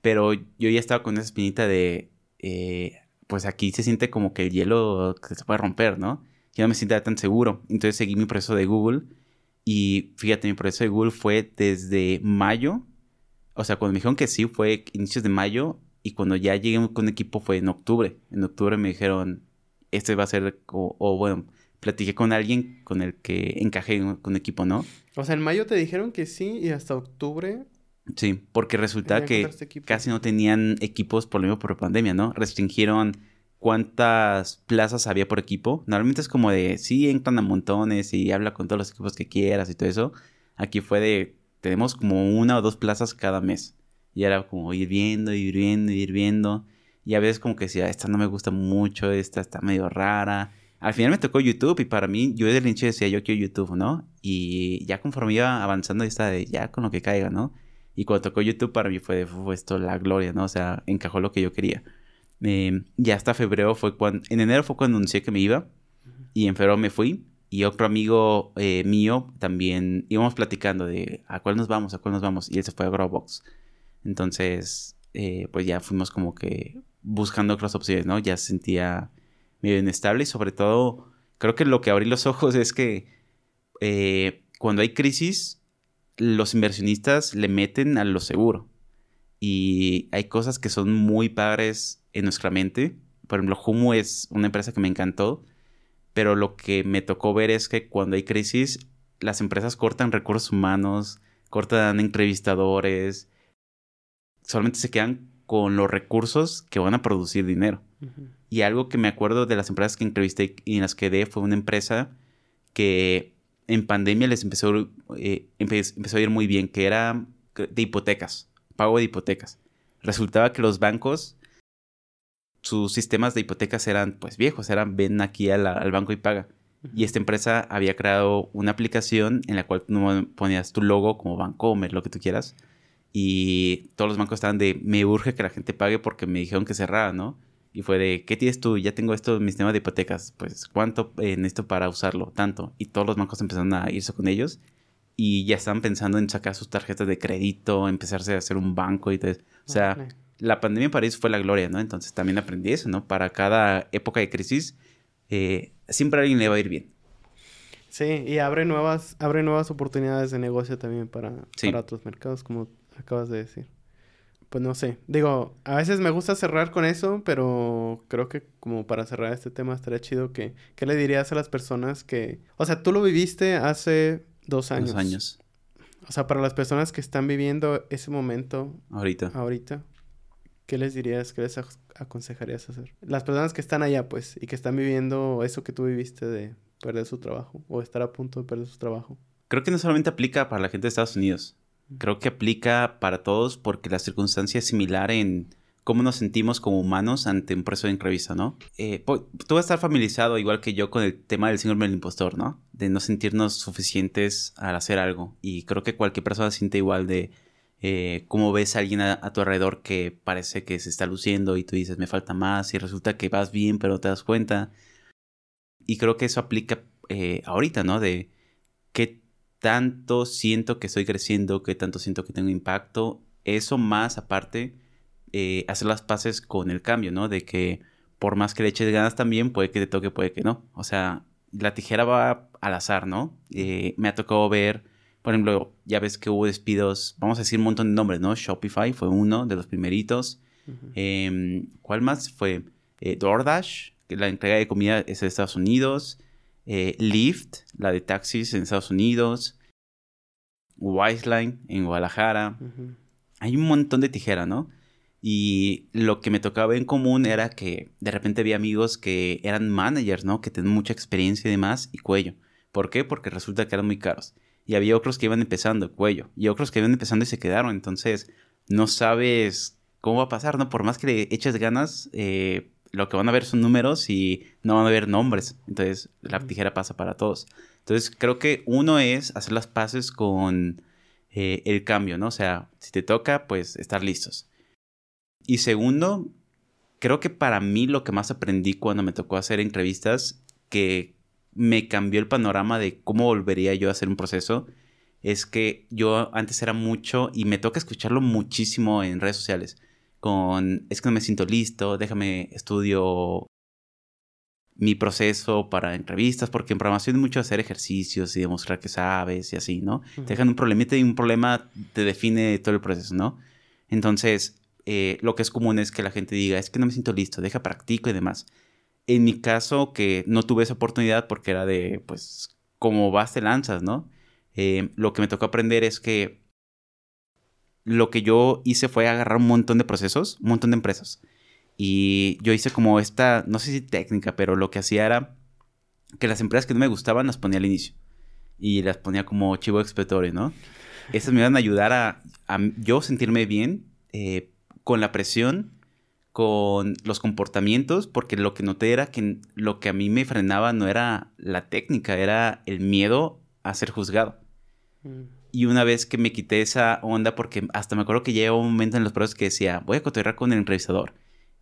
Pero yo ya estaba con esa espinita de, eh, pues aquí se siente como que el hielo se puede romper, ¿no? Yo no me siento tan seguro. Entonces seguí mi proceso de Google Y fíjate, mi proceso de Google fue desde mayo. O sea, cuando me dijeron que sí, fue inicios de mayo. Y cuando ya llegué con equipo fue en octubre. En octubre me dijeron, este va a ser, o, bueno, platiqué con alguien con el que encajé con equipo, ¿no? O sea, en mayo te dijeron que sí y hasta octubre. Sí, porque resulta que casi no tenían equipos por lo mismo por pandemia, ¿no? Restringieron cuántas plazas había por equipo. Normalmente es como de, sí, entran a montones y habla con todos los equipos que quieras y todo eso. Aquí fue de, tenemos como una o dos plazas cada mes. Y era como ir viendo, ir viendo, ir viendo. Y a veces como que decía, esta no me gusta mucho, esta está medio rara. Al final me tocó YouTube y para mí, yo desde el inicio decía, yo quiero YouTube, ¿no? Y ya conforme iba avanzando, estaba de, ya con lo que caiga, ¿no? Y cuando tocó YouTube para mí fue, fue esto la gloria, ¿no? O sea, encajó lo que yo quería. Eh, y hasta febrero fue cuando, en enero fue cuando anuncié que me iba y en febrero me fui y otro amigo eh, mío también íbamos platicando de a cuál nos vamos, a cuál nos vamos y él fue a Growbox. Entonces, eh, pues ya fuimos como que buscando otras opciones, ¿no? Ya se sentía inestable y sobre todo creo que lo que abrí los ojos es que cuando hay crisis los inversionistas le meten a lo seguro y hay cosas que son muy padres en nuestra mente. Por ejemplo, Humo es una empresa que me encantó, pero lo que me tocó ver es que cuando hay crisis, las empresas cortan recursos humanos, cortan entrevistadores, solamente se quedan con los recursos que van a producir dinero. Y algo que me acuerdo de las empresas que entrevisté y en las que quedé fue una empresa que en pandemia les empezó, eh, empezó a ir muy bien, que era de hipotecas, pago de hipotecas. Resultaba que los bancos sus sistemas de hipotecas eran pues viejos, eran ven aquí al, banco y paga. Y esta empresa había creado una aplicación en la cual tú ponías tu logo como Bancomer, lo que tú quieras. Y todos los bancos estaban de, me urge que la gente pague porque me dijeron que cerrara, ¿no? Y fue de, ¿qué tienes tú? Ya tengo esto mi sistema de hipotecas. Pues, ¿cuánto en esto para usarlo? Tanto. Y todos los bancos empezaron a irse con ellos. Y ya estaban pensando en sacar sus tarjetas de crédito, empezarse a hacer un banco y todo. O sea, la pandemia para ellos fue la gloria, ¿no? Entonces también aprendí eso, ¿no? Para cada época de crisis, eh, siempre a alguien le va a ir bien. Sí, y abre nuevas, abre nuevas oportunidades de negocio también para, para otros mercados, como acabas de decir. Pues no sé, digo, a veces me gusta cerrar con eso, pero creo que como para cerrar este tema estaría chido que, ¿qué le dirías a las personas que, o sea, tú lo viviste hace dos años? Dos años. O sea, para las personas que están viviendo ese momento. Ahorita. Ahorita. ¿qué les dirías, qué les aconsejarías hacer? Las personas que están allá, pues, y que están viviendo eso que tú viviste de perder su trabajo o estar a punto de perder su trabajo. Creo que no solamente aplica para la gente de Estados Unidos. Creo que aplica para todos porque la circunstancia es similar en cómo nos sentimos como humanos ante un proceso de entrevista, ¿no? Eh, tú vas a estar familiarizado, igual que yo, con el tema del síndrome del impostor, ¿no? De no sentirnos suficientes al hacer algo. Y creo que cualquier persona siente igual de eh, cómo ves a alguien a, tu alrededor que parece que se está luciendo y tú dices, me falta más, y resulta que vas bien, pero no te das cuenta. Y creo que eso aplica eh, ahorita, ¿no? De qué tanto siento que estoy creciendo, qué tanto siento que tengo impacto. Eso más aparte, eh, hacer las paces con el cambio, ¿no? De que por más que le eches ganas también, puede que te toque, puede que no. O sea, la tijera va al azar, ¿no? me ha tocado ver por ejemplo, ya ves que hubo despidos, vamos a decir un montón de nombres, ¿no? Shopify fue uno de los primeritos. Em, ¿Cuál más? Fue eh, DoorDash, que la entrega de comida es de Estados Unidos. Eh, Lyft, la de taxis en Estados Unidos. Wiseline en Guadalajara. Hay un montón de tijera, ¿no? Y lo que me tocaba en común era que de repente había amigos que eran managers, ¿no? Que tenían mucha experiencia y demás, y cuello. ¿Por qué? Porque resulta que eran muy caros y había otros que iban empezando, cuello, y otros que iban empezando y se quedaron. Entonces, no sabes cómo va a pasar, ¿no? Por más que le eches ganas, eh, lo que van a ver son números y no van a ver nombres. Entonces, la tijera pasa para todos. Entonces, creo que uno es hacer las paces con eh, el cambio, ¿no? O sea, si te toca, pues estar listos. Y segundo, creo que para mí lo que más aprendí cuando me tocó hacer entrevistas, que me cambió el panorama de cómo volvería yo a hacer un proceso es que yo antes era mucho y me toca escucharlo muchísimo en redes sociales con es que no me siento listo, déjame estudio mi proceso para entrevistas, porque en programación es mucho hacer ejercicios y demostrar que sabes y así, ¿no? Te dejan un problemita y un problema te define todo el proceso, ¿no? Entonces, eh, lo que es común es que la gente diga, es que no me siento listo, deja practico y demás. En mi caso, que no tuve esa oportunidad porque era de, pues, como vas te lanzas, ¿no? Eh, lo que me tocó aprender es que lo que yo hice fue agarrar un montón de procesos, un montón de empresas. Y yo hice como esta, no sé si técnica, pero lo que hacía era que las empresas que no me gustaban las ponía al inicio. Y las ponía como chivo expiatorio, ¿no? Esas me iban a ayudar a, yo sentirme bien eh, con la presión, con los comportamientos, porque lo que noté era que lo que a mí me frenaba no era la técnica, era el miedo a ser juzgado. Mm. Y una vez que me quité esa onda, porque hasta me acuerdo que llegó un momento en los procesos que decía, voy a cotorrear con el entrevistador.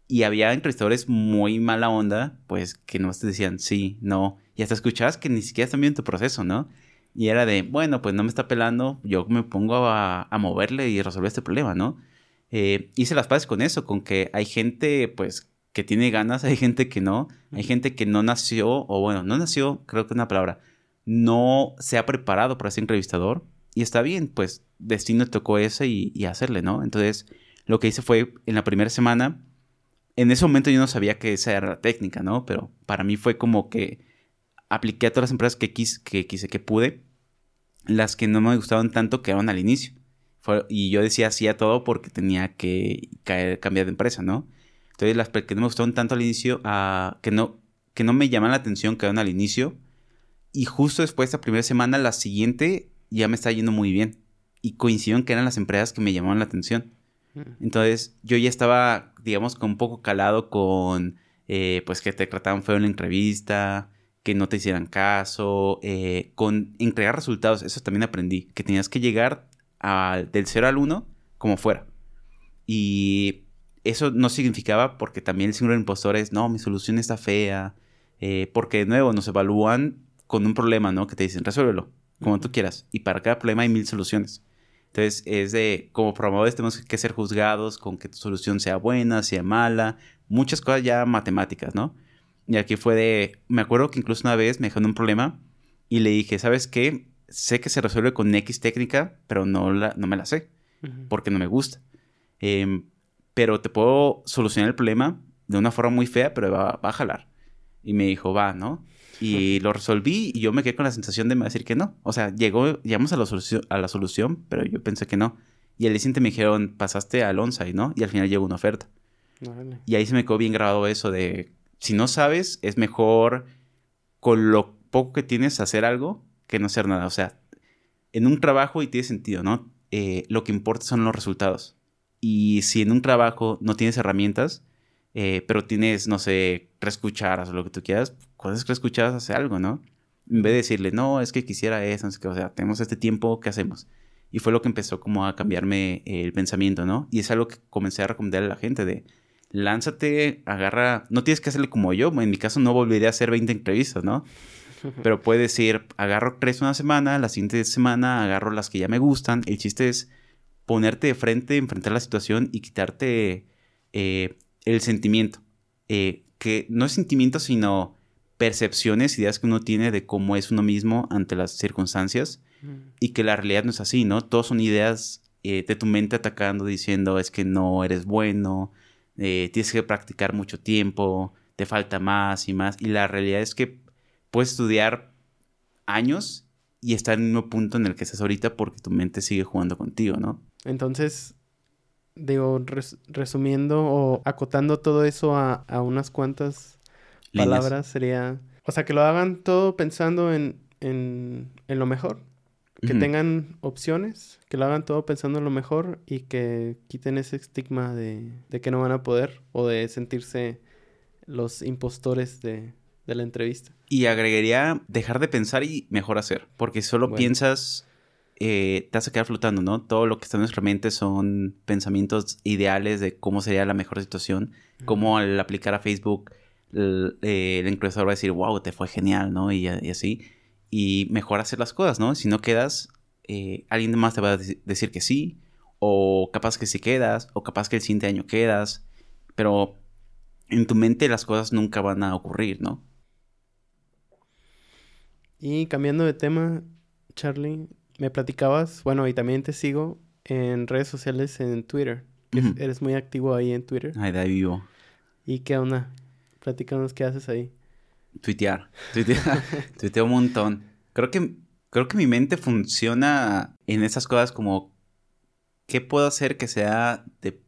Y había entrevistadores muy mala onda, pues que no te decían sí, no. Y hasta escuchabas que ni siquiera están viendo tu proceso, ¿no? Y era de, bueno, pues no me está pelando, yo me pongo a, moverle y resolver este problema, ¿no? Eh, hice las paces con eso, con que hay gente, pues, que tiene ganas, hay gente que no, hay gente que no nació, o bueno, no nació, creo que es una palabra, no se ha preparado para ser entrevistador, y está bien, pues destino tocó ese y, hacerle, ¿no? Entonces, lo que hice fue en la primera semana, en ese momento yo no sabía que esa era la técnica, ¿no? Pero para mí fue como que apliqué a todas las empresas que, quise, que pude. Las que no me gustaban tanto quedaron al inicio. y yo decía sí a todo porque tenía que cambiar de empresa, ¿no? Entonces las que no me gustaron tanto al inicio, uh, que, no, me llaman la atención, quedaron al inicio. Y justo después de esa primera semana, la siguiente ya me está yendo muy bien. Y coincidieron que eran las empresas que me llamaban la atención. Entonces yo ya estaba, digamos, con un poco calado con, eh, pues que te trataban feo en la entrevista, que no te hicieran caso, eh, con entregar resultados. Eso también aprendí, que tenías que llegar al, del 0 al 1 como fuera. Y eso no significaba porque también el síndrome del impostor es, no, mi solución está fea, eh, porque de nuevo nos evalúan con un problema, ¿no? Que te dicen, resuélvelo como tú quieras. Y para cada problema hay mil soluciones. Entonces, es de, como programadores tenemos que ser juzgados con que tu solución sea buena, sea mala, muchas cosas ya matemáticas, ¿no? Y aquí fue de, me acuerdo que incluso una vez me dejaron un problema y le dije, ¿sabes qué? Sé que se resuelve con X técnica, pero no, la, no me la sé, porque no me gusta. Em, pero te puedo solucionar el problema de una forma muy fea, pero va, va a jalar. Y me dijo, va, ¿no? Y lo resolví y yo me quedé con la sensación de decir que no. O sea, llegó, llegamos a la, solución, a la solución, pero yo pensé que no. Y al día siguiente me dijeron, pasaste al onsite, ¿no? Y al final llegó una oferta. Y ahí se me quedó bien grabado eso de, si no sabes, es mejor con lo poco que tienes hacer algo que no hacer nada. O sea, en un trabajo y tiene sentido, ¿no? Eh, lo que importa son los resultados. Y si en un trabajo no tienes herramientas, eh, pero tienes, no sé, tres cucharas o lo que tú quieras, cosas tres cucharas hace algo, ¿no? En vez de decirle, no, es que quisiera eso, no o sea, tenemos este tiempo, ¿qué hacemos? Y fue lo que empezó como a cambiarme el pensamiento, ¿no? Y es algo que comencé a recomendar a la gente de, lánzate, agarra, no tienes que hacerle como yo, en mi caso no volvería a hacer 20 entrevistas, ¿no? [laughs] Pero puedes ir, agarro tres una semana, la siguiente semana agarro las que ya me gustan. El chiste es ponerte de frente, enfrentar la situación y quitarte eh, el sentimiento. Eh, que no es sentimiento, sino percepciones, ideas que uno tiene de cómo es uno mismo ante las circunstancias y que la realidad no es así, ¿no? Todos son ideas eh, de tu mente atacando, diciendo es que no eres bueno, eh, tienes que practicar mucho tiempo, te falta más y más. Y la realidad es que puedes estudiar años y estar en el mismo punto en el que estás ahorita porque tu mente sigue jugando contigo, ¿no? Entonces, digo, resumiendo o acotando todo eso a, unas cuantas palabras, sería, o sea, que lo hagan todo pensando en, en, en lo mejor, que tengan opciones, que lo hagan todo pensando en lo mejor y que quiten ese estigma de, de que no van a poder o de sentirse los impostores de, de la entrevista. Y agregaría dejar de pensar y mejor hacer, porque solo piensas eh, te a quedar flotando, ¿no? Todo lo que está en nuestra mente son pensamientos ideales de cómo sería la mejor situación, cómo al aplicar a Facebook el, eh, el va a decir, wow, te fue genial, ¿no? Y, así. Y mejor hacer las cosas, ¿no? Si no quedas, eh, alguien más te va a decir que sí, o capaz que sí quedas, o capaz que el siguiente año quedas, pero en tu mente las cosas nunca van a ocurrir, ¿no? Y cambiando de tema, Charlie, me platicabas, bueno, y también te sigo en redes sociales en Twitter. Eres muy activo ahí en Twitter. Ay, de ahí vivo. ¿Y qué onda? Platícanos qué haces ahí. Tuitear. Tuitear. [laughs] Tuiteo un montón. Creo que, creo que mi mente funciona en esas cosas como ¿qué puedo hacer que sea de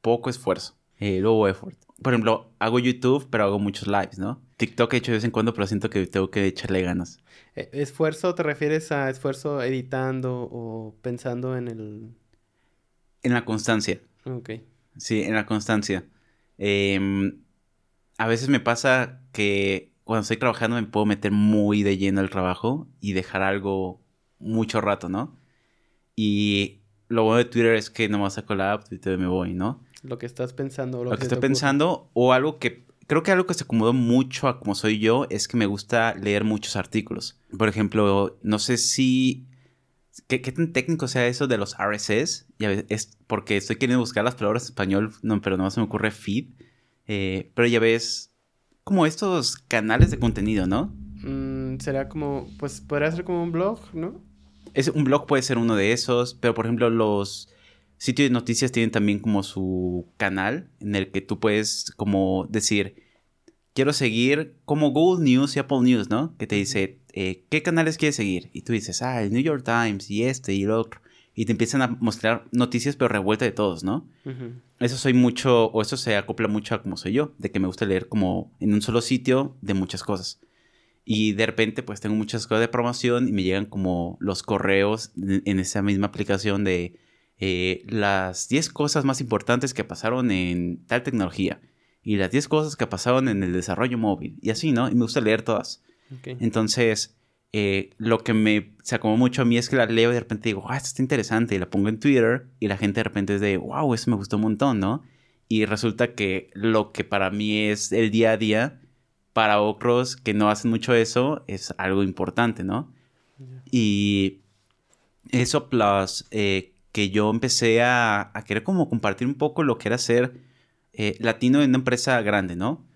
poco esfuerzo? Eh, low effort. Por ejemplo, hago YouTube, pero hago muchos lives, ¿no? TikTok he hecho de vez en cuando, pero siento que tengo que echarle ganas. Eh, ¿Esfuerzo te refieres a esfuerzo editando o pensando en el...? En la constancia. Ok. Sí, en la constancia. Em, a veces me pasa que cuando estoy trabajando me puedo meter muy de lleno al trabajo y dejar algo mucho rato, ¿no? Y lo bueno de Twitter es que nomás saco la app, y me voy, ¿no? Lo que estás pensando. Lo, lo que, estoy pensando o algo que... Creo que algo que se acomodó mucho a como soy yo es que me gusta leer muchos artículos. Por ejemplo, no sé si... ¿Qué, tan técnico sea eso de los RSS? Ya ves, es porque estoy queriendo buscar las palabras en español, no, pero nomás me ocurre feed. Eh, pero ya ves, como estos canales de contenido, ¿no? Mm, será como, pues podría ser como un blog, ¿no? Es, un blog puede ser uno de esos, pero por ejemplo los sitios de noticias tienen también como su canal en el que tú puedes como decir, quiero seguir como Google News y Apple News, ¿no? Que te dice, eh, ¿qué canales quieres seguir? Y tú dices, ah, el New York Times y este y el otro. Y te empiezan a mostrar noticias pero revuelta de todos, ¿no? Eso soy mucho, o eso se acopla mucho a como soy yo, de que me gusta leer como en un solo sitio de muchas cosas. Y de repente pues tengo muchas cosas de promoción y me llegan como los correos en esa misma aplicación de eh, las 10 cosas más importantes que pasaron en tal tecnología y las 10 cosas que pasaron en el desarrollo móvil y así, ¿no? Y me gusta leer todas. Entonces, eh, lo que me sacó mucho a mí es que la leo y de repente digo, ah, esto está interesante y la pongo en Twitter y la gente de repente es de, wow, eso me gustó un montón, ¿no? Y resulta que lo que para mí es el día a día, para otros que no hacen mucho eso, es algo importante, ¿no? Y eso plus eh, que yo empecé a, querer como compartir un poco lo que era ser eh, latino en una empresa grande, ¿no?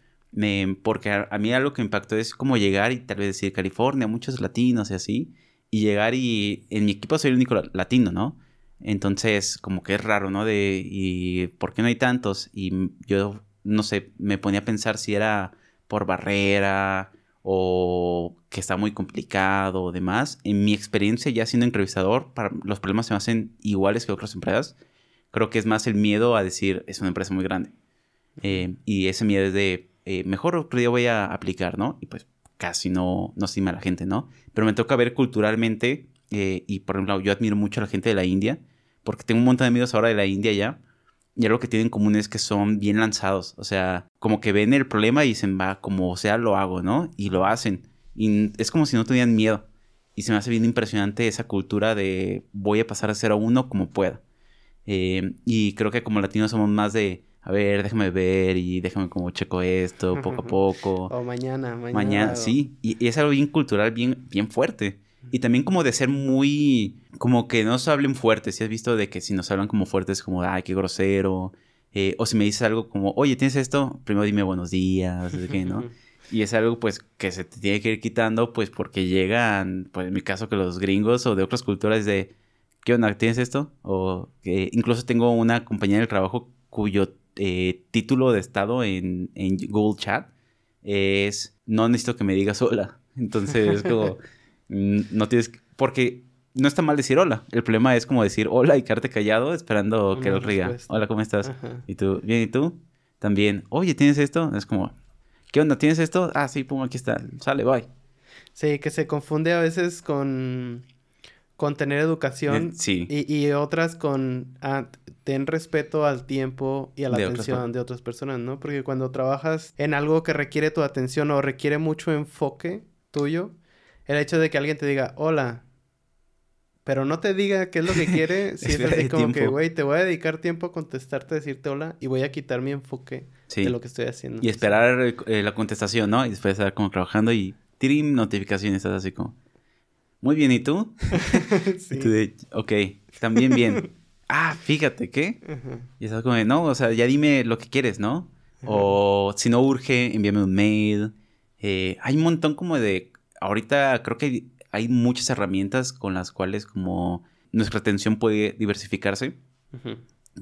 porque a, mí algo que me impactó es como llegar y tal vez decir California, muchos latinos y así, y llegar y en mi equipo soy el único latino, ¿no? Entonces, como que es raro, ¿no? De, ¿y por qué no hay tantos? Y yo, no sé, me ponía a pensar si era por barrera o que está muy complicado o demás. En mi experiencia ya siendo entrevistador, para, los problemas se me hacen iguales que otras empresas. Creo que es más el miedo a decir, es una empresa muy grande. Eh, y ese miedo es de, eh, mejor otro día voy a aplicar, ¿no? Y pues casi no, no estima a la gente, ¿no? Pero me toca ver culturalmente, eh, y por ejemplo, yo admiro mucho a la gente de la India, porque tengo un montón de amigos ahora de la India ya, y algo que tienen en común es que son bien lanzados. O sea, como que ven el problema y dicen, va, como sea, lo hago, ¿no? Y lo hacen. Y es como si no tuvieran miedo. Y se me hace bien impresionante esa cultura de voy a pasar a ser a uno como pueda. Eh, y creo que como latinos somos más de, a ver, déjame ver y déjame como checo esto poco a [laughs] poco. o mañana, mañana. Mañana, sí. Y, y, es algo bien cultural, bien, bien fuerte. Y también como de ser muy... Como que no se hablen fuertes. Si has visto de que si nos hablan como fuertes, como, ay, qué grosero. Eh, o si me dices algo como, oye, ¿tienes esto? Primero dime buenos días, qué, ¿no? [laughs] y es algo, pues, que se te tiene que ir quitando, pues, porque llegan, pues, en mi caso, que los gringos o de otras culturas de, ¿qué onda? ¿Tienes esto? O que incluso tengo una compañera de trabajo cuyo eh, título de estado en, en Google Chat es, no necesito que me digas hola. [laughs] Entonces, es como... No tienes... Porque no está mal decir hola. El problema es como decir hola y quedarte callado esperando que él ríe. Hola, ¿cómo estás? ¿Y tú? ¿Bien? ¿Y tú? También. Oye, ¿tienes esto? Es como... ¿Qué onda? ¿Tienes esto? Ah, sí, pum, aquí está. Sale, bye. Sí, que se confunde a veces con... Con tener educación. Sí. Y, otras con... Ah, ten respeto al tiempo y a la atención de otras personas, ¿no? Porque cuando trabajas en algo que requiere tu atención o requiere mucho enfoque tuyo el hecho de que alguien te diga, hola, pero no te diga qué es lo que [laughs] quiere, si es así como que, güey, te voy a dedicar tiempo a contestarte, a decirte hola y voy a quitar mi enfoque de lo que estoy haciendo. Y esperar eh, la contestación, ¿no? Y después estar como trabajando y tirim, notificaciones, estás así como, muy bien, ¿y tú? [laughs] sí. tú de, ok, también bien. [laughs] ah, fíjate, ¿qué? Y estás como, no, o sea, ya dime lo que quieres, ¿no? O si no urge, envíame un mail. Eh, hay un montón como de ahorita creo que hay muchas herramientas con las cuales como nuestra atención puede diversificarse.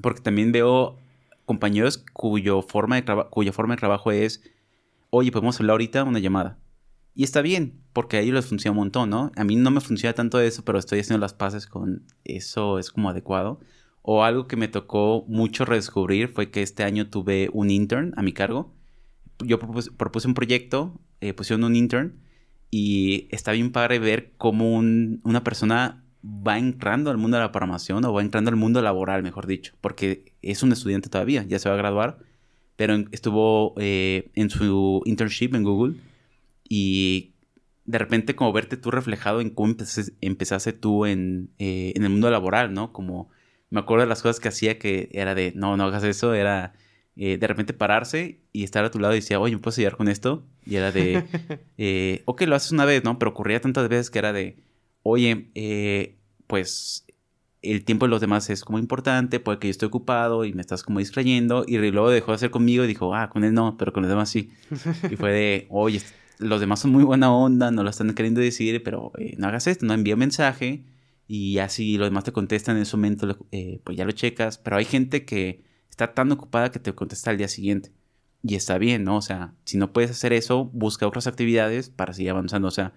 Porque también veo compañeros cuyo forma de cuya forma de trabajo es, oye, podemos hablar ahorita una llamada. Y está bien, porque a ellos les funciona un montón, ¿no? A mí no me funciona tanto eso, pero estoy haciendo las paces con eso, es como adecuado. O algo que me tocó mucho redescubrir fue que este año tuve un intern a mi cargo. Yo propuse, un proyecto, eh, pusieron un intern y está bien padre ver cómo una persona va entrando al mundo de la programación o va entrando al mundo laboral, mejor dicho, porque es un estudiante todavía, ya se va a graduar, pero estuvo eh, en su internship en Google y de repente como verte tú reflejado en cómo empezaste, tú en, eh, en, el mundo laboral, ¿no? Como me acuerdo de las cosas que hacía que era de, no, no hagas eso, era eh, de repente pararse y estar a tu lado y decía, oye, ¿me puedes ayudar con esto? Y era de, [laughs] eh, ok, lo haces una vez, ¿no? Pero ocurría tantas veces que era de, oye, eh, pues el tiempo de los demás es como importante, puede que yo estoy ocupado y me estás como distrayendo. Y luego dejó de hacer conmigo y dijo, ah, con él no, pero con los demás sí. [laughs] y fue de, oye, los demás son muy buena onda, no lo están queriendo decir, pero eh, no hagas esto, no envía mensaje. Y así los demás te contestan en ese momento, eh, pues ya lo checas. Pero hay gente que está tan ocupada que te contesta al día siguiente. Y está bien, ¿no? O sea, si no puedes hacer eso, busca otras actividades para seguir avanzando. O sea,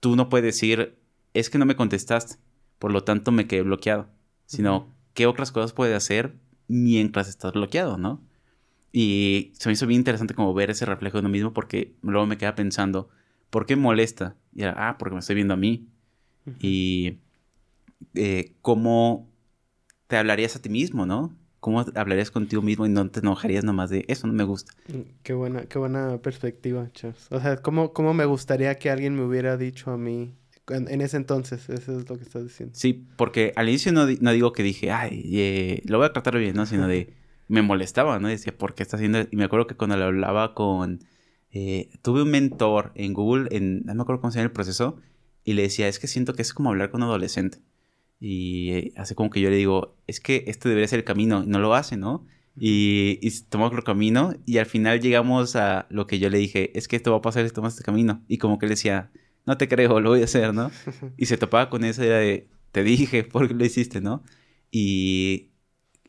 tú no puedes decir, es que no me contestaste, por lo tanto me quedé bloqueado. Sino, ¿qué otras cosas puedes hacer mientras estás bloqueado, no? Y se me hizo bien interesante como ver ese reflejo de uno mismo porque luego me queda pensando, ¿por qué molesta? Y era, ah, porque me estoy viendo a mí. Y eh, cómo te hablarías a ti mismo, ¿no? ¿Cómo hablarías contigo mismo y no te enojarías nomás de eso no me gusta? Qué buena, qué buena perspectiva, Charles. O sea, ¿cómo, ¿cómo me gustaría que alguien me hubiera dicho a mí en, ese entonces? Eso es lo que estás diciendo. Sí, porque al inicio no, no digo que dije, ay, eh, lo voy a tratar bien, ¿no? Sino de, [laughs] me molestaba, ¿no? Y decía, ¿por qué está haciendo? Y me acuerdo que cuando le hablaba con, eh, tuve un mentor en Google, en, no me acuerdo cómo se llama el proceso, y le decía, es que siento que es como hablar con un adolescente. Y hace como que yo le digo, es que este debería ser el camino, y no lo hace, ¿no? Y, y tomamos otro camino y al final llegamos a lo que yo le dije, es que esto va a pasar si tomas este camino. Y como que le decía, no te creo, lo voy a hacer, ¿no? [laughs] Y se topaba con esa idea de, te dije, ¿por qué lo hiciste, no? Y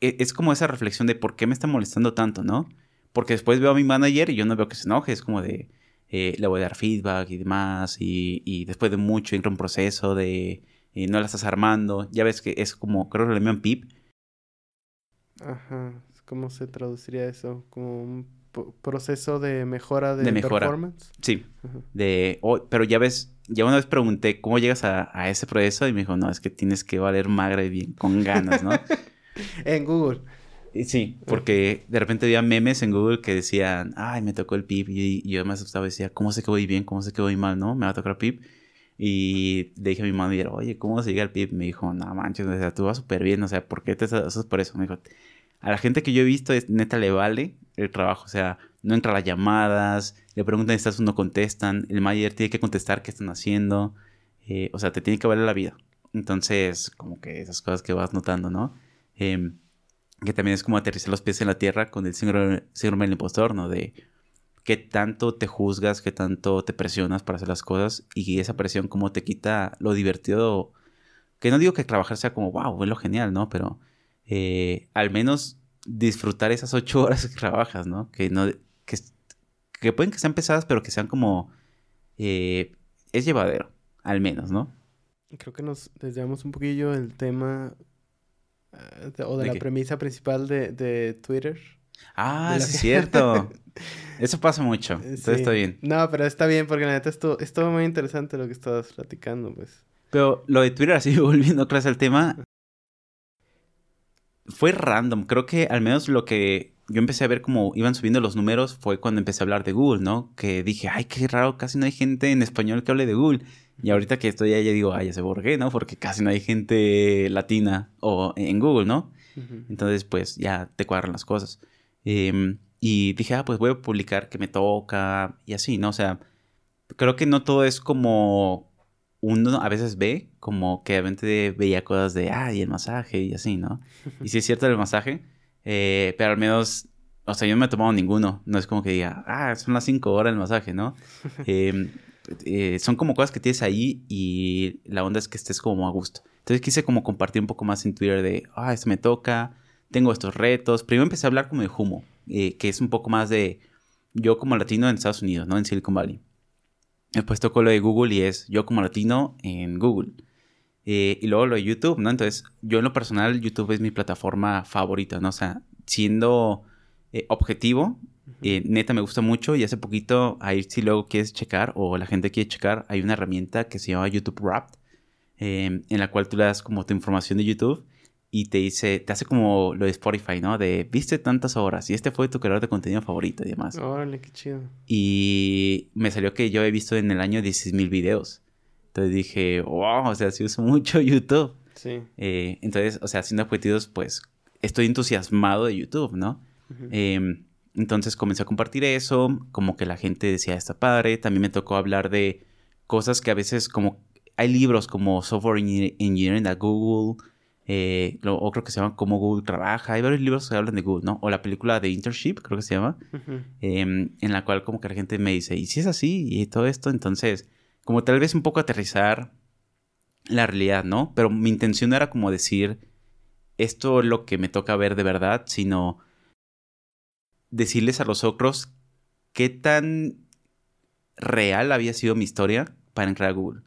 e, es como esa reflexión de por qué me está molestando tanto, ¿no? Porque después veo a mi manager y yo no veo que se enoje, es como de, eh, le voy a dar feedback y demás, y, y después de mucho entra un proceso de y no la estás armando. Ya ves que es como, creo que le llaman PIP. Ajá, ¿cómo se traduciría eso? Como un proceso de mejora de, performance. Sí, de, pero ya ves, ya una vez pregunté cómo llegas a, a, ese proceso y me dijo, no, es que tienes que valer magre bien, con ganas, ¿no? [laughs] en Google. Sí, porque de repente había memes en Google que decían, ay, me tocó el PIP y, yo me asustaba y decía, ¿cómo sé que voy bien? ¿Cómo sé que voy mal? ¿No? Me va a tocar PIP. Y le dije a mi manager, oye, ¿cómo se llega al PIB? Me dijo, no manches, o sea, tú vas súper bien, o sea, ¿por qué te haces por eso? Me dijo, a la gente que yo he visto, neta, le vale el trabajo, o sea, no entra las llamadas, le preguntan si estás, no contestan, el manager tiene que contestar qué están haciendo, eh, o sea, te tiene que valer la vida. Entonces, como que esas cosas que vas notando, ¿no? Em, que también es como aterrizar los pies en la tierra con el síndrome, síndrome del impostor, ¿no? De, qué tanto te juzgas, qué tanto te presionas para hacer las cosas y esa presión como te quita lo divertido. Que no digo que trabajar sea como, wow, es lo genial, ¿no? Pero eh, al menos disfrutar esas ocho [laughs] horas que trabajas, ¿no? Que, no, que, que pueden que sean pesadas, pero que sean como... Eh, es llevadero, al menos, ¿no? Creo que nos desviamos un poquillo del tema eh, o de, la premisa principal de, de Twitter. Ah, sí, es cierto. [laughs] Eso pasa mucho. Entonces está bien. No, pero está bien porque la neta estuvo, estuvo muy interesante lo que estabas platicando, pues. Pero lo de Twitter, [laughs] así volviendo clase al tema, fue random. Creo que al menos lo que yo empecé a ver como iban subiendo los números fue cuando empecé a hablar de Google, ¿no? Que dije, ay, qué raro, casi no hay gente en español que hable de Google. Y ahorita que estoy ahí, ya digo, ay, ya sé por qué, ¿no? Porque casi no hay gente latina o en Google, ¿no? Entonces, pues ya te cuadran las cosas. Em, y dije, ah, pues voy a publicar que me toca y así, ¿no? O sea, creo que no todo es como uno a veces ve, como que de veía cosas de, ah, y el masaje y así, ¿no? Y sí es cierto el masaje, eh, pero al menos, o sea, yo no me he tomado ninguno. No es como que diga, ah, son las cinco horas el masaje, ¿no? [laughs] Em, eh, son como cosas que tienes ahí y la onda es que estés como a gusto. Entonces quise como compartir un poco más en Twitter de, ah, esto me toca, tengo estos retos. Primero empecé a hablar como de humo, eh, que es un poco más de yo como latino en Estados Unidos, ¿no? En Silicon Valley. Después tocó lo de Google y es yo como latino en Google. Eh, y luego lo de YouTube, ¿no? Entonces, yo en lo personal, YouTube es mi plataforma favorita, ¿no? O sea, siendo eh, objetivo, eh, neta me gusta mucho y hace poquito, ahí si luego quieres checar o la gente quiere checar, hay una herramienta que se llama YouTube Wrapped, en la cual tú le das como tu información de YouTube y te dice, te hace como lo de Spotify, ¿no? De, viste tantas horas y este fue tu creador de contenido favorito y demás. Órale, qué chido. Y me salió que yo he visto en el año 16 mil videos. Entonces dije, wow, o sea, sí uso [laughs] mucho YouTube. Sí. Eh, entonces, o sea, haciendo objetivos, pues estoy entusiasmado de YouTube, ¿no? Em, entonces comencé a compartir eso, como que la gente decía, está padre. También me tocó hablar de cosas que a veces como... Hay libros como Software Engineering a Google, eh, o creo que se llama Cómo Google trabaja. Hay varios libros que hablan de Google, ¿no? O la película de Internship, creo que se llama, em, en la cual como que la gente me dice, ¿y si es así? Y todo esto, entonces, como tal vez un poco aterrizar la realidad, ¿no? Pero mi intención no era como decir, esto es lo que me toca ver de verdad, sino decirles a los otros qué tan real había sido mi historia para entrar a Google.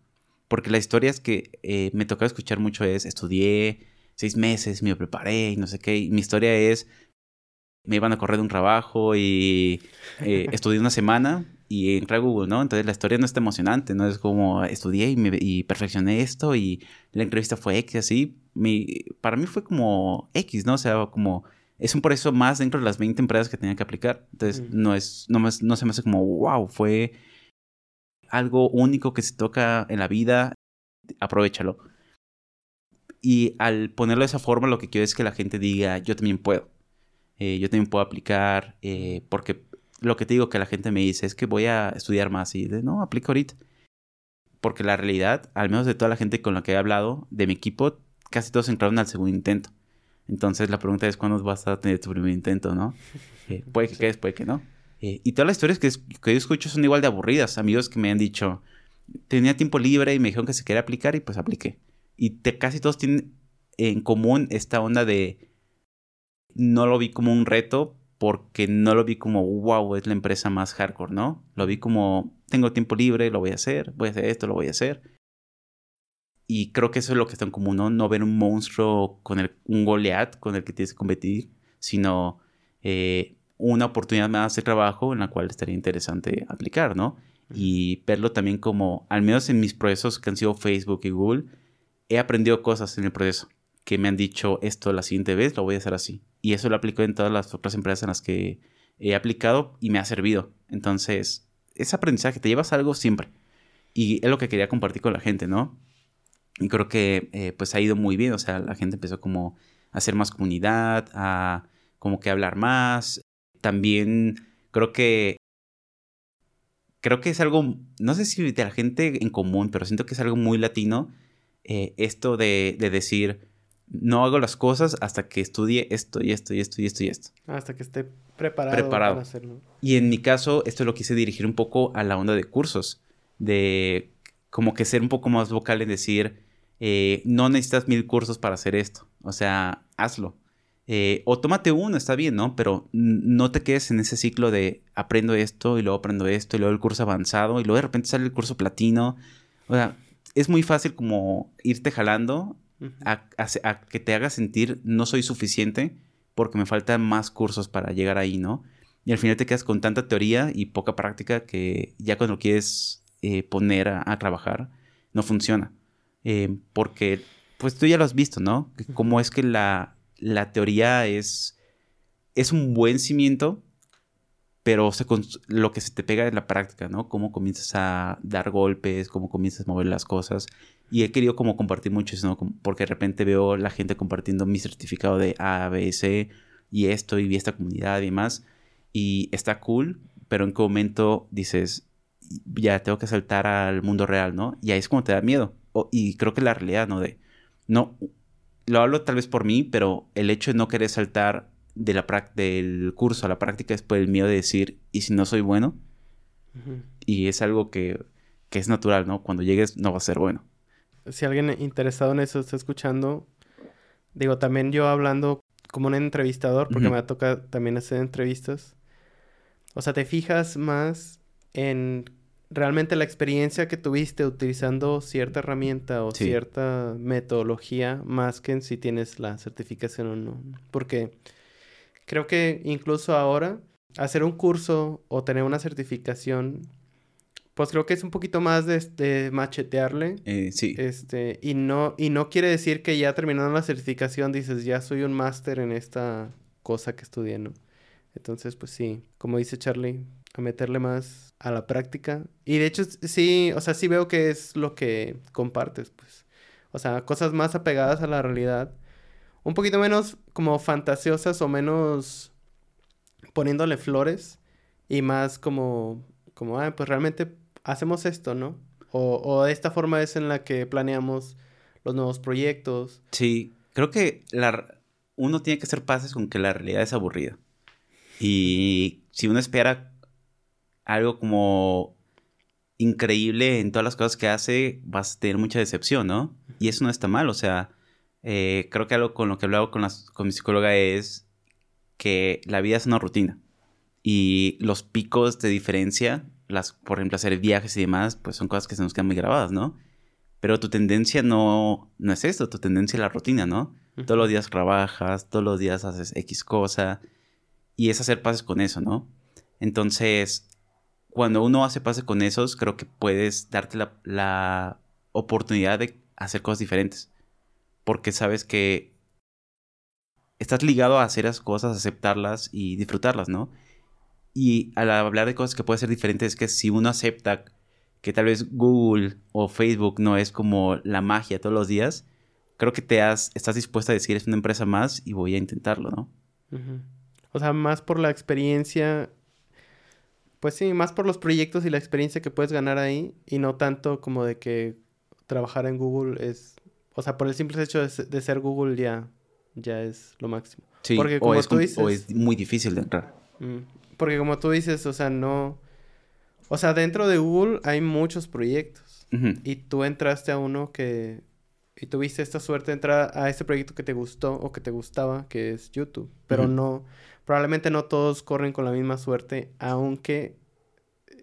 Porque la historia es que eh, me tocaba escuchar mucho es, estudié seis meses, me preparé y no sé qué. mi historia es, me iban a correr de un trabajo y eh, [laughs] estudié una semana y entré a Google, ¿no? Entonces la historia no está emocionante, ¿no? Es como estudié y, me, y perfeccioné esto y la entrevista fue X, así. Mi, para mí fue como X, ¿no? O sea, como es un proceso más dentro de las 20 empresas que tenía que aplicar. Entonces, mm. no, es, no, no se me hace como, wow, fue algo único que se toca en la vida, aprovechalo. Y al ponerlo de esa forma, lo que quiero es que la gente diga, yo también puedo. Eh, yo también puedo aplicar, eh, porque lo que te digo que la gente me dice es que voy a estudiar más y de, no, aplico ahorita. Porque la realidad, al menos de toda la gente con la que he hablado, de mi equipo, casi todos entraron al segundo intento. Entonces la pregunta es cuándo vas a tener tu primer intento, ¿no? [laughs] Eh, puede que quedes, puede que no. Eh, y todas las historias que, que, yo escucho son igual de aburridas. Amigos que me han dicho, tenía tiempo libre y me dijeron que se quería aplicar y pues apliqué. Y casi todos tienen en común esta onda de no lo vi como un reto porque no lo vi como, wow, es la empresa más hardcore, ¿no? Lo vi como, tengo tiempo libre, lo voy a hacer, voy a hacer esto, lo voy a hacer. Y creo que eso es lo que está en común, ¿no? No ver un monstruo con el, un Goliath con el que tienes que competir, sino eh, una oportunidad más de trabajo en la cual estaría interesante aplicar, ¿no? Y verlo también como, al menos en mis procesos que han sido Facebook y Google, he aprendido cosas en el proceso que me han dicho esto la siguiente vez lo voy a hacer así. Y eso lo aplico en todas las otras empresas en las que he aplicado y me ha servido. Entonces, ese aprendizaje, te llevas algo siempre. Y es lo que quería compartir con la gente, ¿no? Y creo que eh, pues ha ido muy bien, o sea, la gente empezó como a hacer más comunidad, a como que hablar más. También creo que creo que es algo, no sé si de la gente en común, pero siento que es algo muy latino eh, esto de, de, decir, no hago las cosas hasta que estudie esto y esto y esto y esto y esto. Hasta que esté preparado, preparado. para hacerlo. Y en mi caso, esto lo quise dirigir un poco a la onda de cursos, de como que ser un poco más vocal en decir, eh, no necesitas mil cursos para hacer esto. O sea, hazlo. Eh, o tómate uno, está bien, ¿no? Pero no te quedes en ese ciclo de aprendo esto y luego aprendo esto y luego el curso avanzado y luego de repente sale el curso platino. O sea, es muy fácil como irte jalando a, que te haga sentir no soy suficiente porque me faltan más cursos para llegar ahí, ¿no? Y al final te quedas con tanta teoría y poca práctica que ya cuando quieres eh, poner a, trabajar, no funciona. Eh, porque, pues tú ya lo has visto, ¿no? Cómo es que la, la teoría es, es un buen cimiento, pero lo que se te pega en la práctica, ¿no? Cómo comienzas a dar golpes, cómo comienzas a mover las cosas. Y he querido como compartir mucho eso. Porque de repente veo la gente compartiendo mi certificado de A, B, C y esto y vi esta comunidad y demás. Y está cool, pero en qué momento dices, ya tengo que saltar al mundo real, ¿no? Y ahí es como te da miedo. y creo que la realidad, ¿no? De, no, lo hablo tal vez por mí, pero el hecho de no querer saltar de la del curso a la práctica es por el miedo de decir, ¿y si no soy bueno? Y es algo que, que es natural, ¿no? Cuando llegues no va a ser bueno. Si alguien interesado en eso está escuchando, digo, también yo hablando como un entrevistador, porque me toca también hacer entrevistas. O sea, te fijas más en realmente la experiencia que tuviste utilizando cierta herramienta o cierta metodología más que en si tienes la certificación o no. Porque creo que incluso ahora hacer un curso o tener una certificación, pues creo que es un poquito más de, machetearle. Eh, sí. Este, y no, y no quiere decir que ya terminando la certificación dices, ya soy un máster en esta cosa que estudié, ¿no? Entonces, pues sí, como dice Charlie, a meterle más a la práctica. Y de hecho, sí, o sea, sí veo que es lo que compartes, pues. O sea, cosas más apegadas a la realidad. Un poquito menos como fantasiosas o menos poniéndole flores. Y más como, como, ah, pues realmente hacemos esto, ¿no? O, o esta forma es en la que planeamos los nuevos proyectos. Sí, creo que la, uno tiene que ser pases con que la realidad es aburrida. Y si uno espera algo como increíble en todas las cosas que hace, vas a tener mucha decepción, ¿no? Y eso no está mal, o sea, eh, creo que algo con lo que he hablado con, con mi psicóloga es que la vida es una rutina. Y los picos de diferencia, las, por ejemplo, hacer viajes y demás, pues son cosas que se nos quedan muy grabadas, ¿no? Pero tu tendencia no, no es esto, tu tendencia es la rutina, ¿no? Todos los días trabajas, todos los días haces X cosa, y es hacer pases con eso, ¿no? Entonces, cuando uno hace pases con esos, creo que puedes darte la, oportunidad de hacer cosas diferentes. Porque sabes que estás ligado a hacer las cosas, aceptarlas y disfrutarlas, ¿no? Y al hablar de cosas que pueden ser diferentes, es que si uno acepta que tal vez Google o Facebook no es como la magia todos los días, creo que te has, estás dispuesta a decir es una empresa más y voy a intentarlo, ¿no? O sea, más por la experiencia. Pues sí, más por los proyectos y la experiencia que puedes ganar ahí. Y no tanto como de que trabajar en Google es. O sea, por el simple hecho de, ser Google ya, ya es lo máximo. Sí, porque como o, es, tú dices, o es muy difícil de entrar. Mm, porque como tú dices, o sea, no. O sea, dentro de Google hay muchos proyectos. Y tú entraste a uno que y tuviste esta suerte de entrar a este proyecto que te gustó o que te gustaba, que es YouTube. Pero no, probablemente no todos corren con la misma suerte, aunque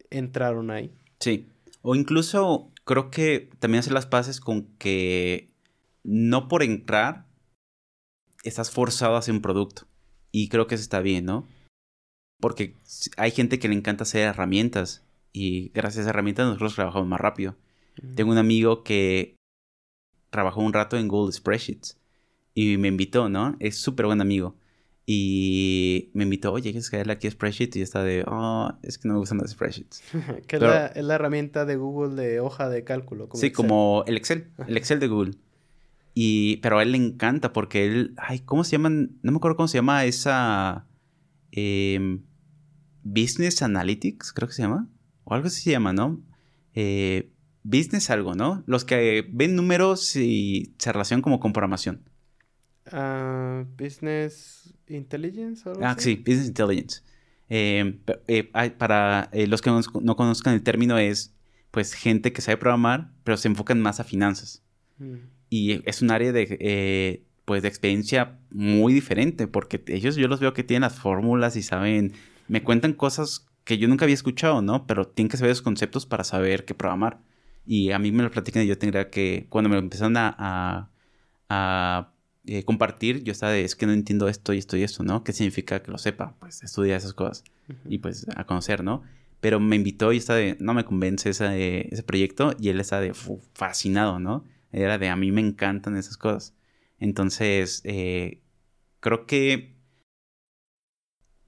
entraron ahí. Sí. O incluso creo que también hacer las paces con que no por entrar estás forzado a hacer un producto. Y creo que eso está bien, ¿no? Porque hay gente que le encanta hacer herramientas y gracias a esas herramientas nosotros trabajamos más rápido. Tengo un amigo que trabajó un rato en Google Spreadsheets y me invitó, ¿no? Es súper buen amigo. Y me invitó, oye, ¿quieres caerle aquí a Spreadsheet? Y está de, oh, es que no me gustan los Spreadsheets. [laughs] que es, la, herramienta de Google de hoja de cálculo. sí, como el Excel, el Excel de Google. Y, pero a él le encanta porque él, ay, ¿cómo se llaman? No me acuerdo cómo se llama esa... Em, Business Analytics, creo que se llama. O algo así se llama, ¿no? Eh, business algo, ¿no? Los que ven números y se relacionan como con programación. Ah, business Intelligence. ah, sí, Business Intelligence. Eh, eh, para eh, los que no, conozcan el término es, pues, gente que sabe programar, pero se enfocan más a finanzas. Mm. Y es un área de, pues, de experiencia muy diferente, porque ellos yo los veo que tienen las fórmulas y saben, me cuentan cosas que yo nunca había escuchado, ¿no? Pero tienen que saber esos conceptos para saber qué programar. Y a mí me lo platican y yo tendría que, cuando me lo empezaron a, a, eh, compartir, yo estaba de, es que no entiendo esto y esto y esto, ¿no? ¿Qué significa que lo sepa? Pues estudiar esas cosas y pues a conocer, ¿no? Pero me invitó y estaba de, no me convence ese, ese proyecto y él estaba de fascinado, ¿no? Era de, a mí me encantan esas cosas. Entonces, eh, creo que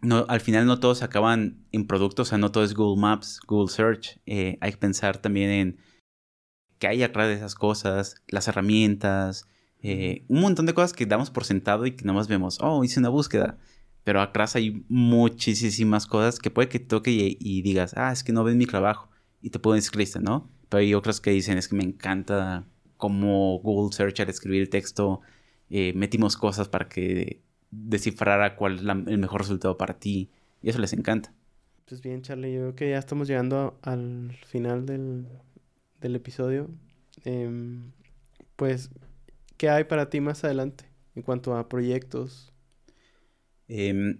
no, al final no todos acaban en productos, o sea, no todo es Google Maps, Google Search. Eh, hay que pensar también en que hay atrás de esas cosas, las herramientas, eh, un montón de cosas que damos por sentado y que nada más vemos, oh, hice una búsqueda. Pero atrás hay muchísimas cosas que puede que toque y, digas, ah, es que no ven mi trabajo. Y te decir lista, ¿no? Pero hay otras que dicen, es que me encanta cómo Google Search al escribir el texto eh, metimos cosas para que descifrara cuál es el mejor resultado para ti. Y eso les encanta. Pues bien, Charlie, yo creo que ya estamos llegando al final del del episodio, em, pues, ¿qué hay para ti más adelante en cuanto a proyectos? Em,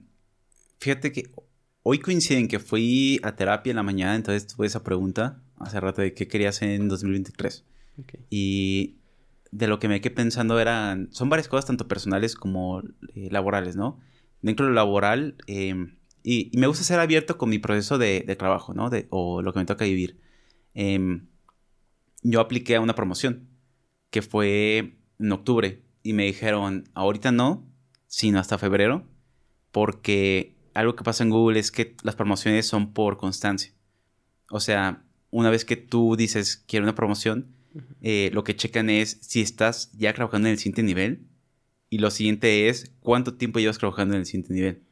fíjate que hoy coinciden que fui a terapia en la mañana, entonces tuve esa pregunta hace rato de qué quería hacer en 2023. Y de lo que me quedé pensando eran, son varias cosas, tanto personales como eh, laborales, ¿no? Dentro de lo laboral, em, y, me gusta ser abierto con mi proceso de, trabajo, ¿no? De, o lo que me toca vivir. Yo apliqué a una promoción que fue en octubre y me dijeron, ahorita no, sino hasta febrero, porque algo que pasa en Google es que las promociones son por constancia. O sea, una vez que tú dices quiero una promoción, eh, lo que checan es si estás ya trabajando en el siguiente nivel y lo siguiente es cuánto tiempo llevas trabajando en el siguiente nivel.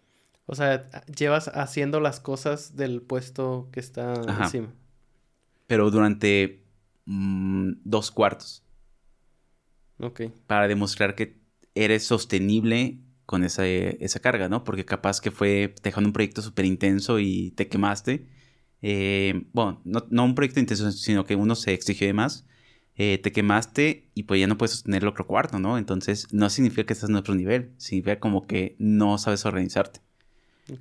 O sea, llevas haciendo las cosas del puesto que está encima. Pero durante mm, dos cuartos. Ok. Para demostrar que eres sostenible con esa, esa carga, ¿no? Porque capaz que fue dejando un proyecto súper intenso y te quemaste. Eh, bueno, no, un proyecto intenso, sino que uno se exigió de más. Eh, te quemaste y pues ya no puedes sostener el otro cuarto, ¿no? Entonces no significa que estás en otro nivel, significa como que no sabes organizarte.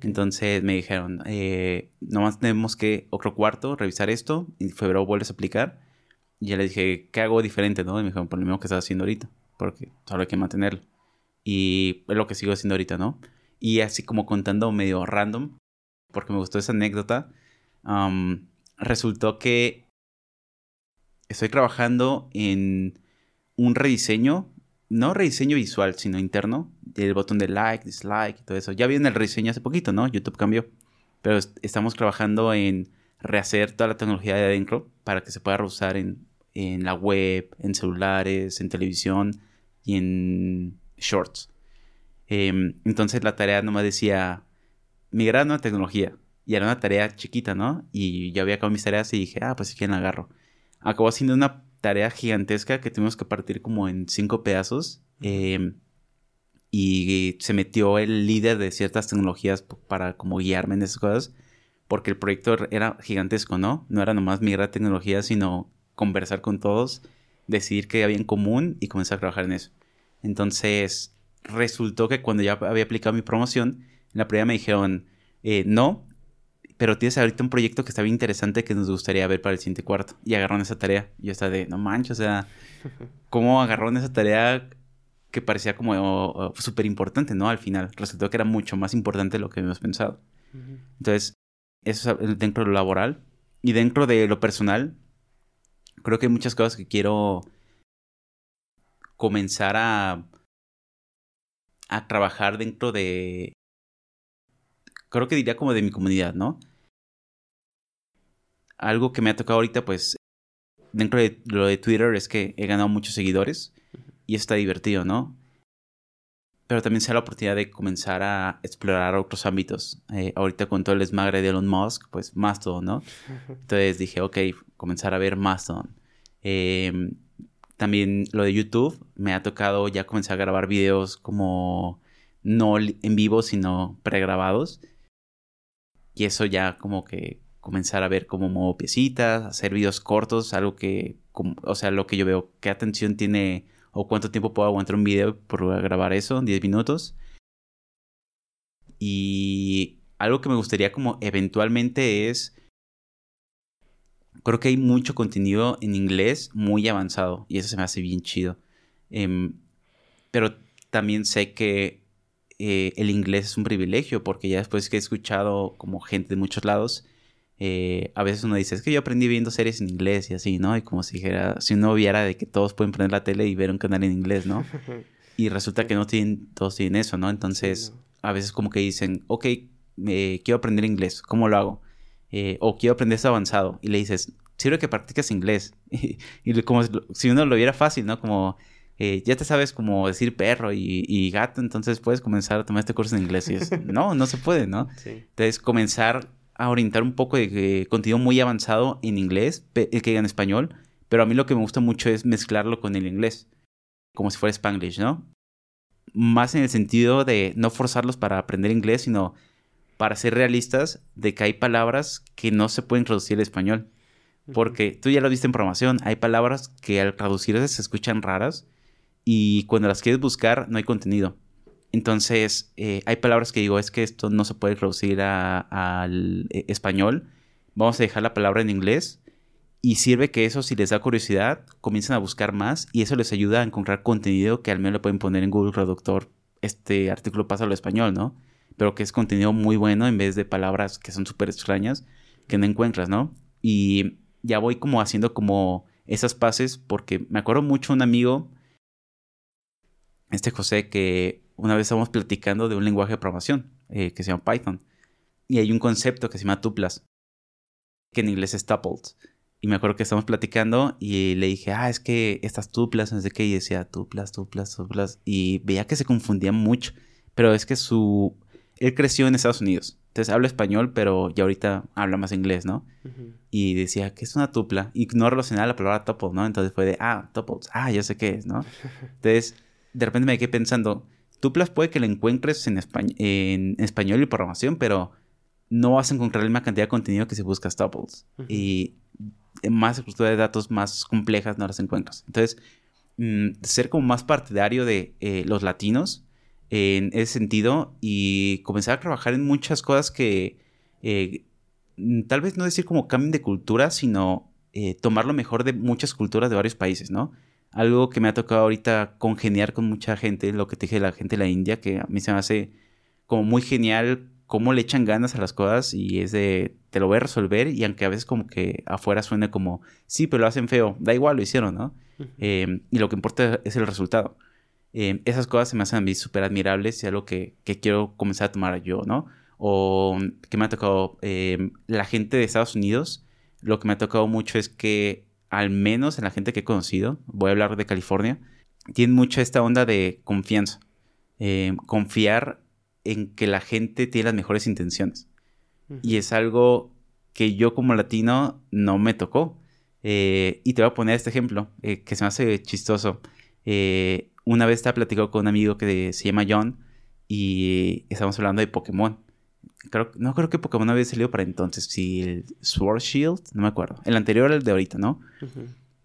Entonces me dijeron, eh, nomás tenemos que otro cuarto, revisar esto, en febrero vuelves a aplicar. Y ya le dije, ¿qué hago diferente, no? Y me dijeron, por lo mismo que estás haciendo ahorita, porque solo hay que mantenerlo. Y es lo que sigo haciendo ahorita, ¿no? Y así como contando medio random, porque me gustó esa anécdota, resultó que estoy trabajando en un rediseño, no rediseño visual, sino interno, del botón de like, dislike y todo eso. Ya viene el rediseño hace poquito, ¿no? YouTube cambió. Pero estamos trabajando en rehacer toda la tecnología de adentro para que se pueda usar en, en la web, en celulares, en televisión y en shorts. Em, entonces la tarea nomás decía migrar a nueva tecnología. Y era una tarea chiquita, ¿no? Y yo había acabado mis tareas y dije, ah, pues si quieren la agarro. Acabó siendo una tarea gigantesca que tuvimos que partir como en cinco pedazos. Em, y se metió el líder de ciertas tecnologías para como guiarme en esas cosas. Porque el proyecto era gigantesco, ¿no? No era nomás migrar tecnología, sino conversar con todos, decidir qué había en común y comenzar a trabajar en eso. Entonces, resultó que cuando ya había aplicado mi promoción, en la primera me dijeron, eh, no, pero tienes ahorita un proyecto que está bien interesante que nos gustaría ver para el siguiente cuarto. Y agarraron esa tarea. Y yo estaba de, no manches, o sea, [laughs] ¿cómo agarraron esa tarea que parecía como súper importante, ¿no? Al final, resultó que era mucho más importante de lo que habíamos pensado. Entonces, eso es dentro de lo laboral. Y dentro de lo personal, creo que hay muchas cosas que quiero comenzar a, a trabajar dentro de, creo que diría como de mi comunidad, ¿no? Algo que me ha tocado ahorita, pues, dentro de lo de Twitter es que he ganado muchos seguidores y está divertido, ¿no? Pero también se da la oportunidad de comenzar a explorar otros ámbitos. Eh, ahorita con todo el desmagre de Elon Musk, pues Mastodon, ¿no? Entonces dije, ok, comenzar a ver Mastodon. Eh, también lo de YouTube, me ha tocado ya comenzar a grabar videos como no en vivo, sino pregrabados. Y eso ya como que comenzar a ver cómo muevo piecitas, hacer videos cortos, algo que, o sea, lo que yo veo, qué atención tiene o cuánto tiempo puedo aguantar un video por grabar eso, 10 minutos. Y algo que me gustaría como eventualmente es creo que hay mucho contenido en inglés muy avanzado y eso se me hace bien chido. Em, pero también sé que eh, el inglés es un privilegio porque ya después que he escuchado como gente de muchos lados, eh, a veces uno dice, es que yo aprendí viendo series en inglés y así, ¿no? Y como si dijera, si uno viera de que todos pueden prender la tele y ver un canal en inglés, ¿no? [laughs] Y resulta que no tienen, todos tienen eso, ¿no? Entonces, a veces como que dicen, ok, eh, quiero aprender inglés, ¿cómo lo hago? Eh, o quiero aprender eso avanzado, y le dices, sirve que practiques inglés. [laughs] y, como si uno lo viera fácil, ¿no? Como, eh, ya te sabes como decir perro y, gato, entonces puedes comenzar a tomar este curso en inglés. Y es, [laughs] no, no se puede, ¿no? Entonces, comenzar a orientar un poco de contenido muy avanzado en inglés, el que diga en español, pero a mí lo que me gusta mucho es mezclarlo con el inglés, como si fuera spanglish, ¿no? Más en el sentido de no forzarlos para aprender inglés, sino para ser realistas de que hay palabras que no se pueden traducir al español. Porque tú ya lo viste en programación, hay palabras que al traducirse se escuchan raras y cuando las quieres buscar no hay contenido. Entonces, eh, hay palabras que digo, es que esto no se puede traducir al eh, español. Vamos a dejar la palabra en inglés. Y sirve que eso, si les da curiosidad, comiencen a buscar más y eso les ayuda a encontrar contenido que al menos le pueden poner en Google Traductor. Este artículo pasa al español, ¿no? Pero que es contenido muy bueno en vez de palabras que son súper extrañas que no encuentras, ¿no? Y ya voy como haciendo como esas pases porque me acuerdo mucho un amigo, este José, que una vez estábamos platicando de un lenguaje de programación eh, que se llama Python. Y hay un concepto que se llama tuplas, que en inglés es tuples. Y me acuerdo que estábamos platicando y le dije, ah, es que estas tuplas, no sé qué, y decía tuplas, tuplas, tuplas. Y veía que se confundía mucho. Pero es que su... Él creció en Estados Unidos. Entonces habla español, pero ya ahorita habla más inglés, ¿no? Y decía, ¿qué es una tupla? Y no relacionaba la palabra tuple, ¿no? Entonces fue de, ah, tuples, ah, ya sé qué es, ¿no? [laughs] Entonces, de repente me quedé pensando, tuplas puede que lo encuentres en, en español y programación, pero no vas a encontrar la misma cantidad de contenido que si buscas tuples. Y más estructura de datos más complejas no las encuentras. Entonces, mm, ser como más partidario de eh, los latinos en ese sentido y comenzar a trabajar en muchas cosas que eh, mm, tal vez no decir como cambio de cultura, sino eh, tomar lo mejor de muchas culturas de varios países, ¿no? Algo que me ha tocado ahorita congeniar con mucha gente, lo que te dije de la gente de la India, que a mí se me hace como muy genial cómo le echan ganas a las cosas y es de, te lo voy a resolver y aunque a veces como que afuera suene como, sí, pero lo hacen feo, da igual, lo hicieron, ¿no? Em, y lo que importa es el resultado. Em, esas cosas se me hacen a mí súper admirables y algo que, que quiero comenzar a tomar yo, ¿no? O que me ha tocado em, la gente de Estados Unidos, lo que me ha tocado mucho es que al menos en la gente que he conocido, voy a hablar de California, tienen mucha esta onda de confianza. confiar en que la gente tiene las mejores intenciones. Y es algo que yo como latino no me tocó. Eh, y te voy a poner este ejemplo, eh, que se me hace chistoso. Eh, una vez estaba platicando con un amigo que se llama John y estamos hablando de Pokémon. Creo, no creo que Pokémon había salido para entonces. Si el Sword Shield, no me acuerdo. El anterior, el de ahorita, ¿no?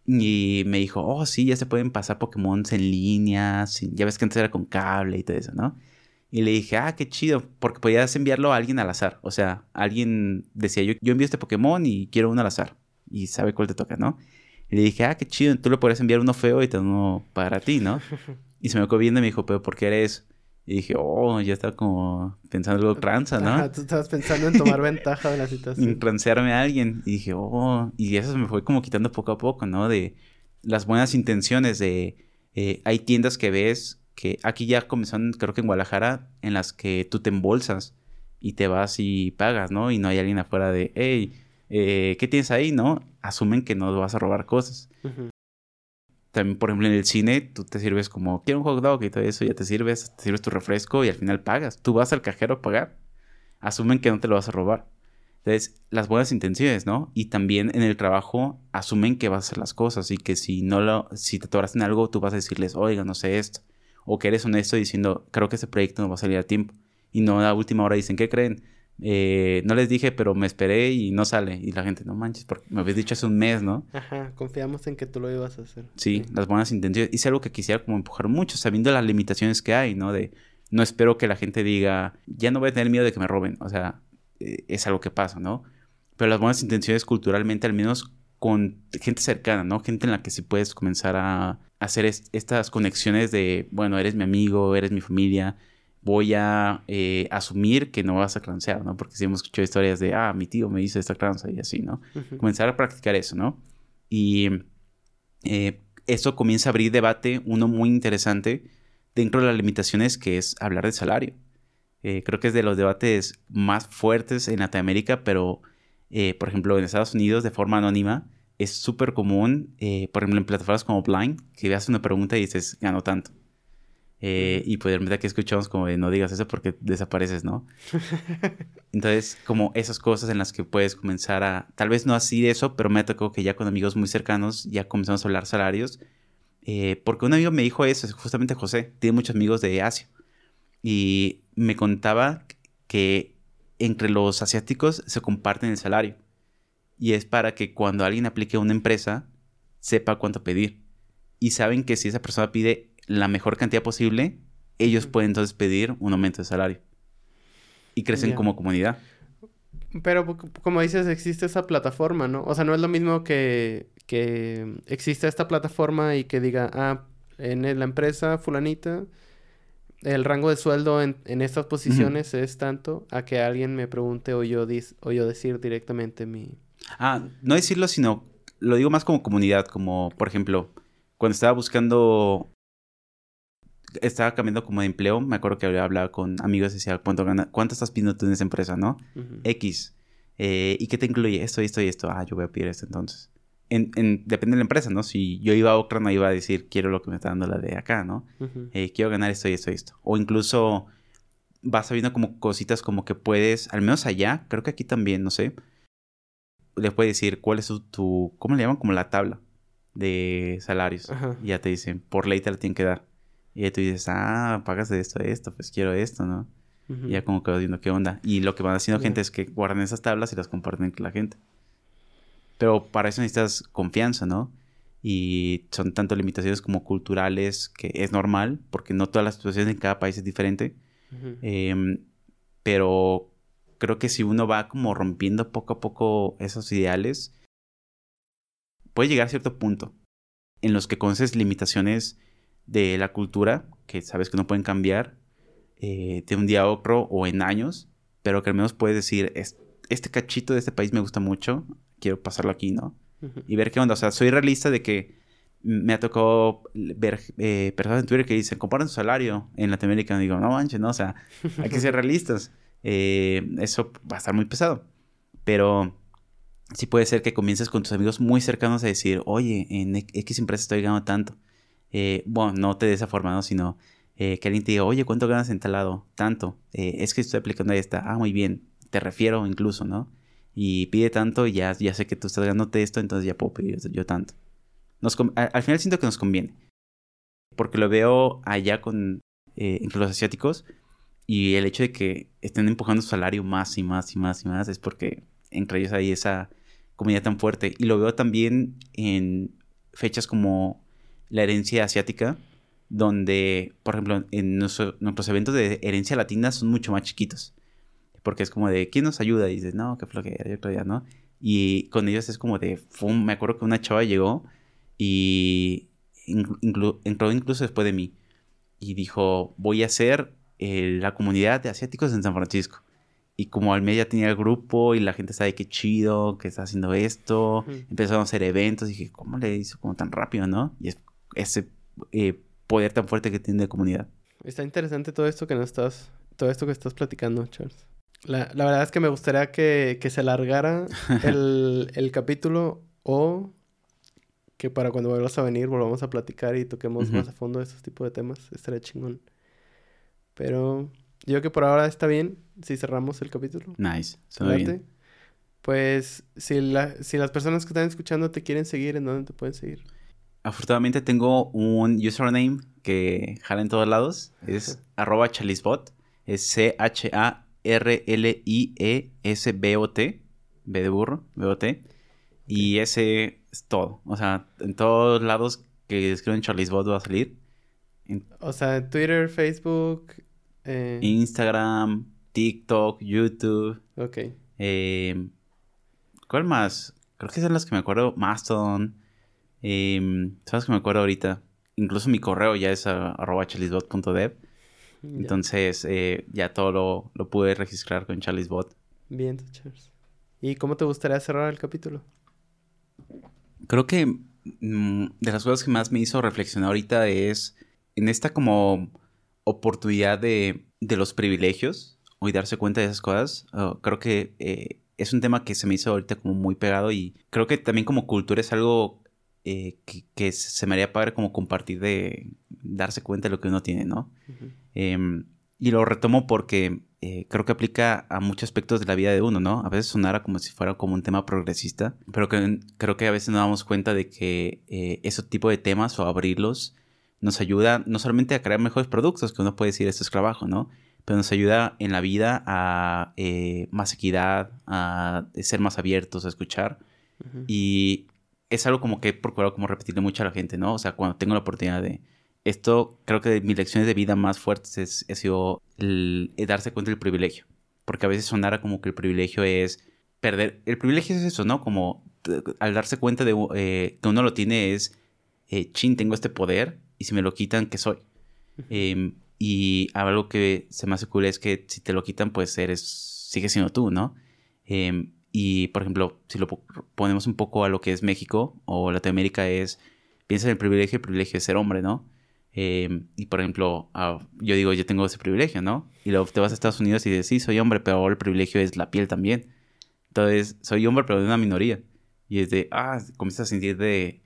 Y me dijo, oh, sí, ya se pueden pasar Pokémon en línea. Ya ves que antes era con cable y todo eso, ¿no? Y le dije, ah, qué chido, porque podías enviarlo a alguien al azar. O sea, alguien decía, yo, yo envío este Pokémon y quiero uno al azar. Y sabe cuál te toca, ¿no? Y le dije, ah, qué chido, tú le podrías enviar uno feo y te uno para ti, ¿no? [laughs] Y se me quedó viendo y me dijo, pero ¿por qué eres? Y dije, oh, ya estaba como pensando algo tranza, ¿no? Tú estabas pensando en tomar ventaja de la situación. En transearme a alguien. Y dije, oh, y eso se me fue como quitando poco a poco, ¿no? De las buenas intenciones de... Eh, hay tiendas que ves que aquí ya comenzaron, creo que en Guadalajara, en las que tú te embolsas y te vas y pagas, ¿no? Y no hay alguien afuera de, hey, eh, ¿qué tienes ahí, no? Asumen que no vas a robar cosas. También, por ejemplo, en el cine, tú te sirves como, quiero un hot dog y todo eso, ya te sirves, te sirves tu refresco y al final pagas. Tú vas al cajero a pagar. Asumen que no te lo vas a robar. Entonces, las buenas intenciones, ¿no? Y también en el trabajo asumen que vas a hacer las cosas y que si no lo, si te atoras en algo, tú vas a decirles, oiga, no sé esto o que eres honesto diciendo, creo que ese proyecto no va a salir a tiempo. Y no a la última hora dicen, ¿qué creen? Eh, no les dije, pero me esperé y no sale. Y la gente, no manches, porque me habías dicho hace un mes, ¿no? Ajá, confiamos en que tú lo ibas a hacer. Sí, las buenas intenciones. Es algo que quisiera como empujar mucho, sabiendo las limitaciones que hay, ¿no? De, no espero que la gente diga, ya no voy a tener miedo de que me roben. O sea, eh, es algo que pasa, ¿no? Pero las buenas intenciones culturalmente, al menos con gente cercana, ¿no? Gente en la que sí puedes comenzar a hacer estas conexiones de, bueno, eres mi amigo, eres mi familia, voy a eh, asumir que no vas a crancear, ¿no? Porque si hemos escuchado historias de, ah, mi tío me hizo esta cranza y así, ¿no? Comenzar a practicar eso, ¿no? Y eh, eso comienza a abrir debate, uno muy interesante, dentro de las limitaciones que es hablar de salario. Eh, creo que es de los debates más fuertes en Latinoamérica, pero, por ejemplo, en Estados Unidos, de forma anónima, es súper común, eh, por ejemplo, en plataformas como Blind, que veas una pregunta y dices, gano tanto. Eh, y pues de que escuchamos como de no digas eso porque desapareces, ¿no? [laughs] Entonces, como esas cosas en las que puedes comenzar a, tal vez no así de eso, pero me tocado que ya con amigos muy cercanos ya comenzamos a hablar salarios. Eh, porque un amigo me dijo eso, justamente José, tiene muchos amigos de Asia. Y me contaba que entre los asiáticos se comparten el salario. y es para que cuando alguien aplique a una empresa sepa cuánto pedir. Y saben que si esa persona pide la mejor cantidad posible, ellos pueden entonces pedir un aumento de salario. Y crecen como comunidad. Pero como dices, existe esa plataforma, ¿no? O sea, no es lo mismo que, que existe esta plataforma y que diga, ah, en la empresa fulanita, el rango de sueldo en, estas posiciones es tanto, a que alguien me pregunte o yo, o yo decir directamente mi... Ah, no decirlo, sino lo digo más como comunidad, como por ejemplo, cuando estaba buscando estaba cambiando como de empleo, me acuerdo que hablaba con amigos y decía, ¿cuánto, gana, ¿cuánto estás pidiendo tú en esa empresa, no? X. Eh, ¿Y qué te incluye? Esto, esto y esto. Ah, yo voy a pedir esto entonces. En, depende de la empresa, ¿no? Si yo iba a Okra, no iba a decir, quiero lo que me está dando la de acá, ¿no? Eh, quiero ganar esto y esto y esto. O incluso vas sabiendo como cositas como que puedes, al menos allá, creo que aquí también, no sé, le puedes decir cuál es tu, ¿cómo le llaman? Como la tabla de salarios. Y ya te dicen, por ley te la tienen que dar. Y tú dices, ah, pagas de esto, esto, pues quiero esto, ¿no? Y ya como que vas viendo qué onda. Y lo que van haciendo gente es que guardan esas tablas y las comparten con la gente. Pero para eso necesitas confianza, ¿no? Y son tanto limitaciones como culturales, que es normal, porque no todas las situaciones en cada país es diferente. Em, pero creo que si uno va como rompiendo poco a poco esos ideales, puede llegar a cierto punto en los que conoces limitaciones de la cultura, que sabes que no pueden cambiar eh, de un día a otro o en años, pero que al menos puedes decir, este cachito de este país me gusta mucho, quiero pasarlo aquí, ¿no? Y ver qué onda. O sea, soy realista de que me ha tocado ver eh, personas en Twitter que dicen, comparen su salario en Latinoamérica. Y digo, no manches, no, o sea, hay que ser [laughs] realistas. Eh, eso va a estar muy pesado. Pero sí puede ser que comiences con tus amigos muy cercanos a decir, oye, en X empresa estoy ganando tanto. Eh, bueno, no te de esa forma, ¿no? Sino eh, que alguien te diga, oye, ¿cuánto ganas en tal lado? Tanto. Eh, es que estoy aplicando ahí está. Ah, muy bien. Te refiero incluso, ¿no? Y pide tanto y ya, ya sé que tú estás ganándote esto, entonces ya puedo pedir yo tanto. Al, final siento que nos conviene. Porque lo veo allá con entre los asiáticos y el hecho de que estén empujando su salario más y más y más y más es porque entre ellos hay esa comunidad tan fuerte. Y lo veo también en fechas como la herencia asiática, donde, por ejemplo, en nuestros eventos de herencia latina son mucho más chiquitos. Porque es como de, ¿quién nos ayuda? Y dices, no, qué flojera, yo ya, ¿no? Y con ellos es como de, fum, me acuerdo que una chava llegó y entró incluso después de mí. Y dijo, voy a hacer eh, la comunidad de asiáticos en San Francisco. Y como al medio ya tenía el grupo y la gente sabe qué chido, que está haciendo esto, empezaron a hacer eventos. Y dije, ¿cómo le hizo como tan rápido, no? Y es ese eh, poder tan fuerte que tiene de comunidad. Está interesante todo esto que nos estás, todo esto que estás platicando, Charles. La, la verdad es que me gustaría que, que se alargara [laughs] el, el, capítulo o que para cuando vuelvas a venir volvamos a platicar y toquemos más a fondo estos tipos de temas. Estaría chingón. Pero yo creo que por ahora está bien si cerramos el capítulo. Nice. Bien. Pues si, la, si las personas que están escuchando te quieren seguir, ¿en dónde te pueden seguir? Afortunadamente tengo un username que jala en todos lados. Es arroba chalisbot. Es C-H-A-R-L-I-E-S-B-O-T. B de burro, B-O-T. Y ese es todo. O sea, en todos lados que escriben chalisbot va a salir. O sea, Twitter, Facebook. Eh, Instagram, TikTok, YouTube. Ok. Eh, ¿Cuál más? Creo que son las que me acuerdo. Mastodon. Eh, ¿Sabes que me acuerdo ahorita? Incluso mi correo ya es arroba chalisbot.dev. Entonces eh, ya todo lo, lo, pude registrar con Chalisbot. Bien, Charles. ¿Y cómo te gustaría cerrar el capítulo? Creo que mm, de las cosas que más me hizo reflexionar ahorita es en esta como oportunidad de, de los privilegios y darse cuenta de esas cosas. Oh, creo que eh, es un tema que se me hizo ahorita como muy pegado y creo que también como cultura es algo eh, que, se me haría padre como compartir de darse cuenta de lo que uno tiene, ¿no? Em, y lo retomo porque eh, creo que aplica a muchos aspectos de la vida de uno, ¿no? A veces sonara como si fuera como un tema progresista, pero que, creo que a veces nos damos cuenta de que eh, ese tipo de temas o abrirlos nos ayuda no solamente a crear mejores productos, que uno puede decir esto es trabajo, ¿no? pero nos ayuda en la vida a eh, más equidad, a ser más abiertos, a escuchar. Y es algo como que he procurado como repetirle mucho a la gente, ¿no? O sea, cuando tengo la oportunidad de... Esto, creo que de mis lecciones de vida más fuertes es, ha sido el, darse cuenta del privilegio. Porque a veces sonara como que el privilegio es perder... El privilegio es eso, ¿no? Como al darse cuenta de eh, que uno lo tiene es, eh, chin, tengo este poder y si me lo quitan, ¿qué soy? Em, y algo que se me hace cool es que si te lo quitan, pues eres, sigue siendo tú, ¿no? Em, y, por ejemplo, si lo ponemos un poco a lo que es México o Latinoamérica, es, piensa en el privilegio, el privilegio de ser hombre, ¿no? Em, y, por ejemplo, yo digo, yo tengo ese privilegio, ¿no? Y luego te vas a Estados Unidos y dices, sí, soy hombre, pero ahora el privilegio es la piel también. Entonces, soy hombre, pero de una minoría. Y es de, ah, comienzas a sentir de,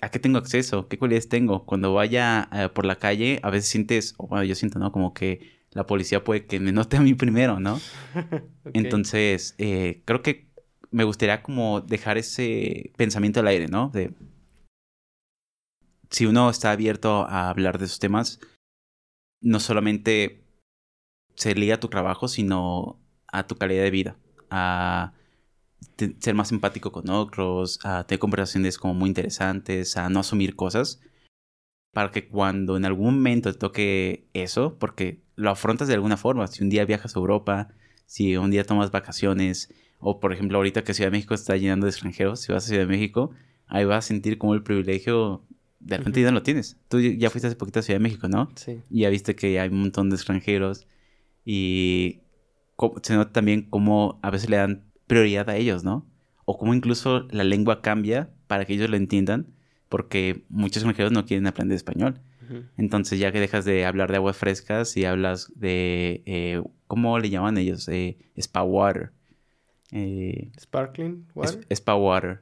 ¿a qué tengo acceso? ¿Qué cualidades tengo? Cuando vaya eh, por la calle, a veces sientes, o bueno, yo siento, ¿no? Como que la policía puede que me note a mí primero, ¿no? [laughs] Entonces, eh, creo que me gustaría como dejar ese pensamiento al aire, ¿no? De si uno está abierto a hablar de esos temas, no solamente se liga a tu trabajo, sino a tu calidad de vida, a ser más empático con otros, a tener conversaciones como muy interesantes, a no asumir cosas, para que cuando en algún momento te toque eso, porque lo afrontas de alguna forma, si un día viajas a Europa, si un día tomas vacaciones, o por ejemplo ahorita que Ciudad de México está llenando de extranjeros, si vas a Ciudad de México, ahí vas a sentir como el privilegio, de repente ya lo tienes. Tú ya fuiste hace poquito a Ciudad de México, ¿no? Sí. Y ya viste que hay un montón de extranjeros y se nota también cómo a veces le dan prioridad a ellos, ¿no? O cómo incluso la lengua cambia para que ellos lo entiendan, porque muchos extranjeros no quieren aprender español. Entonces, ya que dejas de hablar de aguas frescas y hablas de, eh, ¿cómo le llaman ellos? Eh, spa water. Eh, Sparkling water. spa water.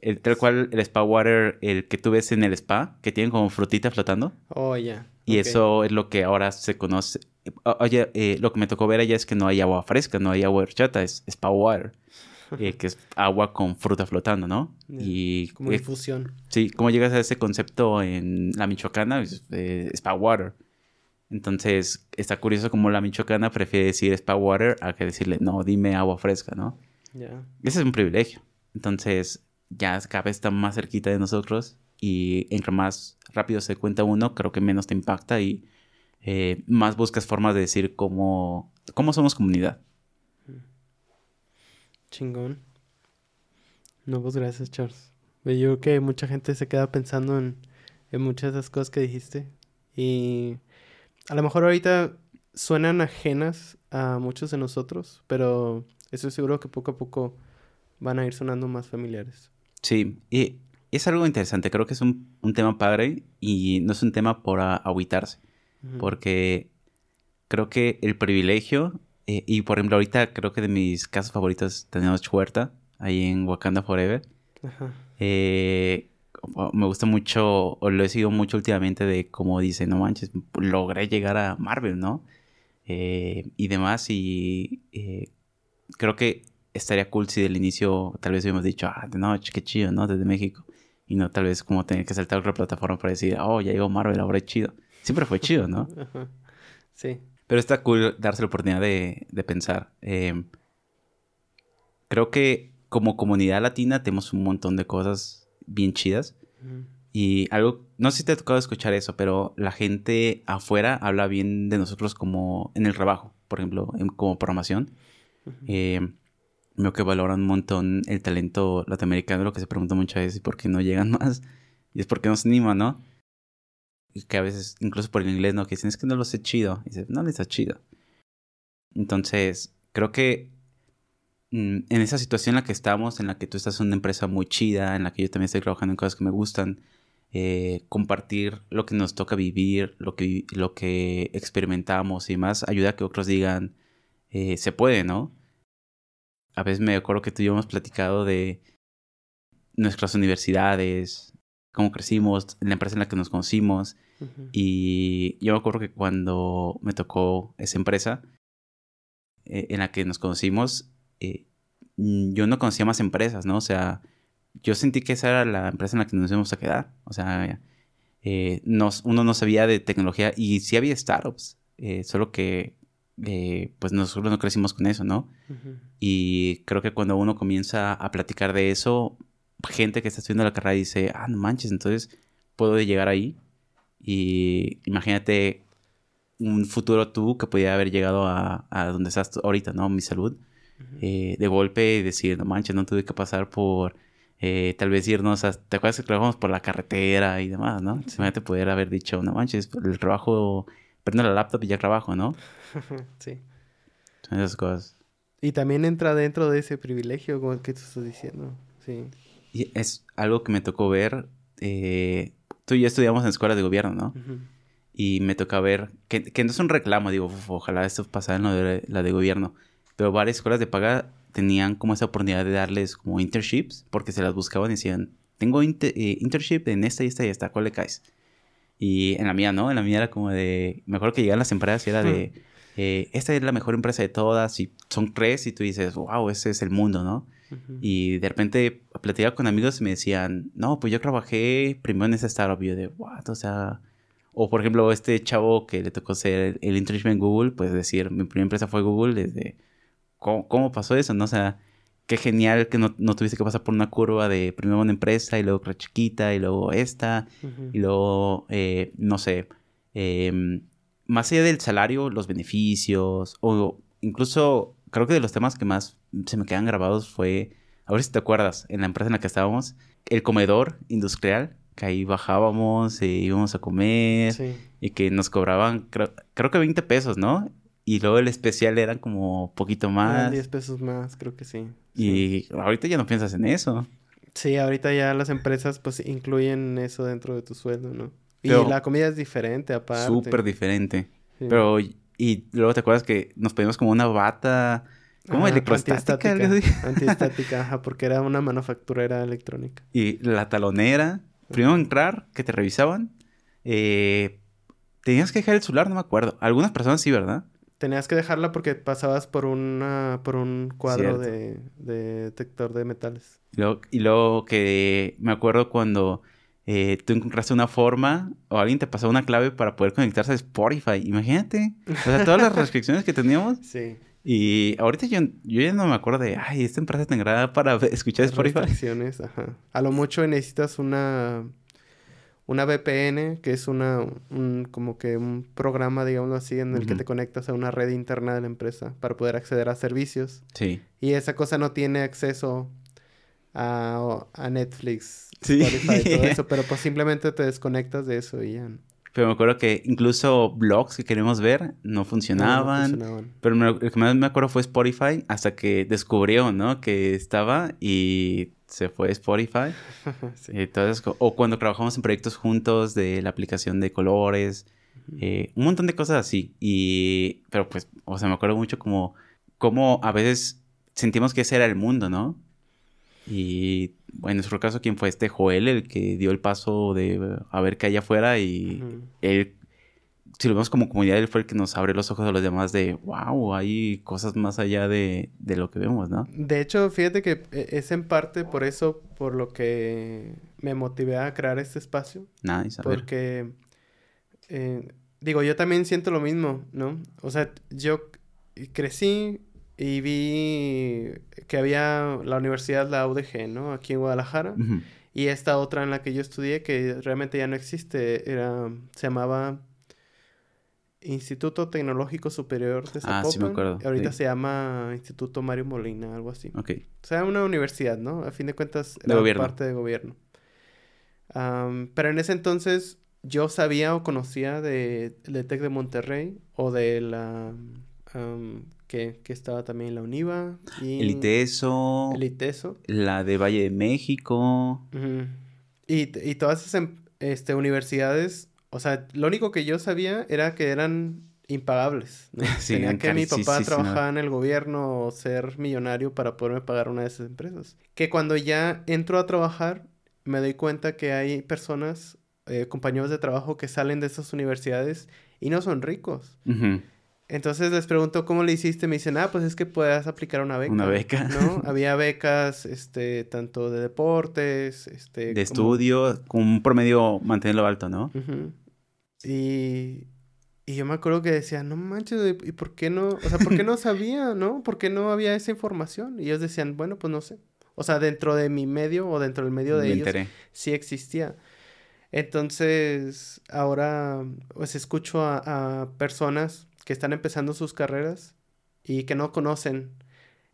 El, tal cual el spa water, el que tú ves en el spa, que tienen como frutita flotando. Oh, ya. Y eso es lo que ahora se conoce. Oye, eh, lo que me tocó ver allá es que no hay agua fresca, no hay agua horchata, es spa water. [laughs] Eh, que es agua con fruta flotando, ¿no? Y, como infusión. Sí, ¿cómo llegas a ese concepto en la Michoacana? Eh, spa water. Entonces, está curioso cómo la Michoacana prefiere decir spa water a que decirle, no, dime agua fresca, ¿no? Ya. Ese es un privilegio. Entonces, ya cada vez está más cerquita de nosotros y entre más rápido se cuenta uno, creo que menos te impacta y eh, más buscas formas de decir cómo, cómo somos comunidad. Chingón. No, pues gracias, Charles. Yo creo que mucha gente se queda pensando en, en muchas de esas cosas que dijiste. Y a lo mejor ahorita suenan ajenas a muchos de nosotros, pero estoy seguro que poco a poco van a ir sonando más familiares. Sí, y es algo interesante. Creo que es un, un tema padre y no es un tema por agüitarse. Porque creo que el privilegio eh, y por ejemplo, ahorita creo que de mis casas favoritas tenemos Chuerta, ahí en Wakanda Forever. Eh, me gusta mucho, o lo he seguido mucho últimamente de cómo dice, no manches, logré llegar a Marvel, ¿no? Eh, y demás, y creo que estaría cool si del inicio tal vez hubiéramos dicho, ah, de noche, qué chido, ¿no? Desde México. Y no tal vez como tener que saltar a otra plataforma para decir, oh, ya llegó Marvel, ahora es chido. Siempre fue chido, ¿no? [laughs] Sí. Pero está cool darse la oportunidad de, pensar. Eh, creo que como comunidad latina tenemos un montón de cosas bien chidas. Y algo, no sé si te ha tocado escuchar eso, pero la gente afuera habla bien de nosotros como en el trabajo, por ejemplo, como programación. Eh, veo que valoran un montón el talento latinoamericano, lo que se pregunta muchas veces, ¿por qué no llegan [laughs] más? Y es porque nos anima, ¿no? Que a veces, incluso por el inglés, ¿no? Que dicen, es que no lo sé chido. Y dices, no le está chido. Entonces, creo que mm, en esa situación en la que estamos, en la que tú estás en una empresa muy chida, en la que yo también estoy trabajando en cosas que me gustan, eh, compartir lo que nos toca vivir, lo que, lo que experimentamos y más, ayuda a que otros digan, eh, se puede, ¿no? A veces me acuerdo que tú y yo hemos platicado de nuestras universidades, cómo crecimos, la empresa en la que nos conocimos. Y yo me acuerdo que cuando me tocó esa empresa eh, en la que nos conocimos, eh, yo no conocía más empresas, ¿no? O sea, yo sentí que esa era la empresa en la que nos íbamos a quedar. O sea, eh, uno no sabía de tecnología y sí había startups. eh, solo que eh, pues nosotros no crecimos con eso, ¿no? Y creo que cuando uno comienza a platicar de eso, gente que está estudiando la carrera dice, ah, no manches, entonces puedo llegar ahí. Y imagínate un futuro tú que podía haber llegado a, a donde estás ahorita, ¿no? Mi salud. Eh, de golpe decir, no manches, no tuve que pasar por eh, tal vez irnos a, ¿te acuerdas que trabajamos por la carretera y demás, no? Imagínate poder haber dicho, no manches, el trabajo, prendo la laptop y ya trabajo, ¿no? [laughs] sí. Son esas cosas. Y también entra dentro de ese privilegio, como que tú estás diciendo, sí. Y es algo que me tocó ver, eh, tú y yo estudiamos en escuelas de gobierno, ¿no? Y me toca ver, que, que, no es un reclamo, digo, ojalá esto pasara en de, la de gobierno, pero varias escuelas de paga tenían como esa oportunidad de darles como internships, porque se las buscaban y decían, tengo eh, internship en esta y esta y esta, ¿cuál le caes? Y en la mía, ¿no? En la mía era como de, mejor que llegan las empresas y era de, eh, esta es la mejor empresa de todas y son tres y tú dices, wow, ese es el mundo, ¿no? Y de repente platicaba con amigos y me decían, no, pues yo trabajé primero en esa startup. Y yo de, what, o sea... O por ejemplo, este chavo que le tocó ser el internship en Google, pues decir, mi primera empresa fue Google, desde ¿cómo, pasó eso? ¿no? O sea, qué genial que no, no, tuviste que pasar por una curva de primero una empresa y luego otra chiquita y luego esta y luego, eh, no sé, em, más allá del salario, los beneficios o incluso creo que de los temas que más se me quedan grabados fue, a ver si te acuerdas, en la empresa en la que estábamos, el comedor industrial, que ahí bajábamos e íbamos a comer y que nos cobraban, creo, creo que 20 pesos, ¿no? Y luego el especial eran como poquito más. Eran 10 pesos más, creo que sí. Y ahorita ya no piensas en eso. Sí, ahorita ya las empresas pues incluyen eso dentro de tu sueldo, ¿no? Y la comida es diferente aparte. Súper diferente. Pero, y luego te acuerdas que nos pedimos como una bata... ¿Cómo? electrostática. [laughs] Antiestática, ajá, porque era una manufacturera electrónica. Y la talonera, primero entrar, que te revisaban, eh, tenías que dejar el celular, no me acuerdo. Algunas personas sí, ¿verdad? Tenías que dejarla porque pasabas por una por un cuadro de, detector de metales. Y luego, que me acuerdo cuando eh, tú encontraste una forma o alguien te pasó una clave para poder conectarse a Spotify. Imagínate. O sea, todas las [laughs] restricciones que teníamos. Sí. Y ahorita yo, yo ya no me acuerdo de, ay, esta empresa tendrá para [laughs] escuchar Spotify. Restricciones, ajá. A lo mucho necesitas una una VPN, que es una, un, como que un programa, digamos así, en el que te conectas a una red interna de la empresa para poder acceder a servicios. Sí. Y esa cosa no tiene acceso a, a Netflix, Spotify, todo [laughs] eso, pero pues simplemente te desconectas de eso y ya. Pero me acuerdo que incluso blogs que queremos ver no funcionaban. No, funcionaban. Pero lo que más me acuerdo fue Spotify hasta que descubrió, ¿no? Que estaba y se fue Spotify. [laughs] Entonces, o cuando trabajamos en proyectos juntos de la aplicación de colores, eh, un montón de cosas así. Y, pero pues, o sea, me acuerdo mucho como, como a veces sentimos que ese era el mundo, ¿no? Y en nuestro caso, ¿quién fue este Joel, el que dio el paso de a ver qué hay afuera? Y él si lo vemos como comunidad, él fue el que nos abre los ojos a los demás de, wow, hay cosas más allá de, lo que vemos, ¿no? De hecho, fíjate que eh, es en parte por eso, por lo que me motivé a crear este espacio. Nice, a Porque, eh, digo, yo también siento lo mismo, ¿no? O sea, yo crecí y vi que había la universidad, la UDG, ¿no? Aquí en Guadalajara. Y esta otra en la que yo estudié, que realmente ya no existe, era, se llamaba Instituto Tecnológico Superior de Zapopan. Ah, sí me acuerdo. Ahorita se llama Instituto Mario Molina, algo así. Ok. O sea, una universidad, ¿no? A fin de cuentas, era parte de gobierno. pero en ese entonces yo sabía o conocía de, de TEC de Monterrey o de la... que, que, estaba también la UNIVA. Y... El ITESO. El ITESO. La de Valle de México. y, y, todas esas em, este, universidades o sea, lo único que yo sabía era que eran impagables. [laughs] Tenía que mi papá trabajar en el gobierno o ser millonario para poderme pagar una de esas empresas. Que cuando ya entro a trabajar, me doy cuenta que hay personas, eh, compañeros de trabajo que salen de esas universidades y no son ricos. Entonces les pregunto cómo le hiciste, me dicen, ah, pues es que puedes aplicar una beca. Una beca. ¿No? [laughs] Había becas, este, tanto de deportes, este. De estudio, con un promedio mantenerlo alto, ¿no? Y, Y yo me acuerdo que decía, no manches, ¿y por qué no? O sea, ¿por qué no [laughs] sabía, no? ¿Por qué no había esa información? Y ellos decían, bueno, pues no sé. O sea, dentro de mi medio o dentro del medio de ellos sí existía. Entonces, ahora pues escucho a, a, personas que están empezando sus carreras y que no conocen.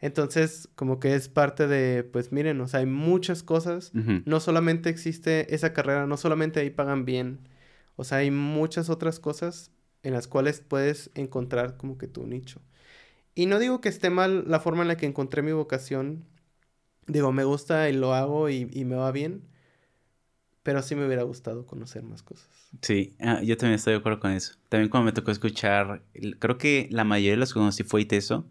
Entonces, como que es parte de, pues miren, o sea, hay muchas cosas. No solamente existe esa carrera, no solamente ahí pagan bien. O sea, hay muchas otras cosas en las cuales puedes encontrar como que tu nicho. Y no digo que esté mal la forma en la que encontré mi vocación. Digo, me gusta y lo hago y, me va bien. Pero sí me hubiera gustado conocer más cosas. Sí, ah, yo también estoy de acuerdo con eso. También cuando me tocó escuchar, creo que la mayoría de los que conocí fue ITESO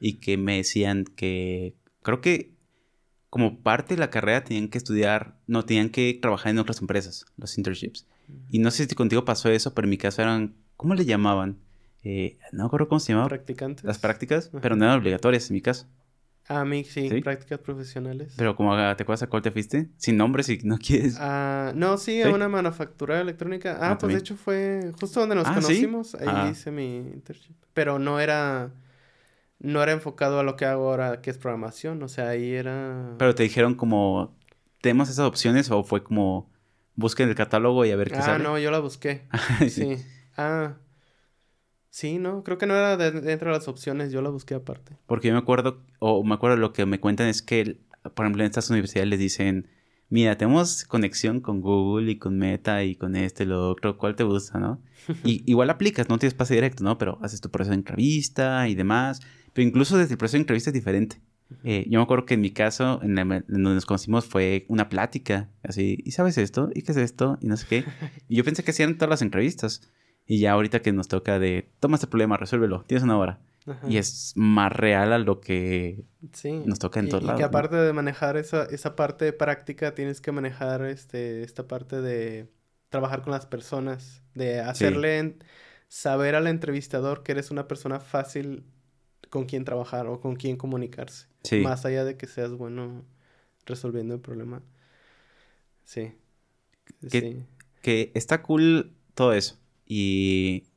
y que me decían que creo que como parte de la carrera tenían que estudiar, no, tenían que trabajar en otras empresas, los internships. Y no sé si contigo pasó eso, pero en mi caso eran ¿Cómo le llamaban? Eh, no recuerdo cómo se llamaba. Practicantes. Las prácticas, pero no eran obligatorias en mi caso. A mí sí, prácticas profesionales. Pero como ah, te acuerdas a cuál te fuiste, sin nombre si no quieres. Ah, no, sí, a una manufactura electrónica. Ah, ah pues de hecho fue justo donde nos conocimos. Ahí hice mi internship. Pero no era no era enfocado a lo que hago ahora, que es programación. O sea, ahí era. Pero te dijeron como tenemos esas opciones o fue como busquen el catálogo y a ver qué sale. Ah, no, yo la busqué. [laughs] sí. Ah. Sí, no, creo que no era dentro de las opciones, yo la busqué aparte. Porque yo me acuerdo, o me acuerdo lo que me cuentan es que, por ejemplo, en estas universidades les dicen, mira, tenemos conexión con Google y con Meta y con este, lo otro, ¿cuál te gusta, no? [laughs] y igual aplicas, no tienes pase directo, ¿no? Pero haces tu proceso de entrevista y demás. Pero incluso desde el proceso de entrevista es diferente. Eh, yo me acuerdo que en mi caso, en, donde nos conocimos, fue una plática, así, ¿y sabes esto? ¿Y qué es esto? Y no sé qué. [laughs] Y yo pensé que hacían todas las entrevistas. Y ya ahorita que nos toca de, toma este problema, resuélvelo, tienes una hora. Y es más real a lo que nos toca en todos lados. Y que aparte de manejar esa, esa parte de práctica, tienes que manejar este, esta parte de trabajar con las personas, de hacerle saber al entrevistador que eres una persona fácil con quien trabajar o con quien comunicarse. Más allá de que seas bueno resolviendo el problema. Sí. sí. que está cool todo eso. Y,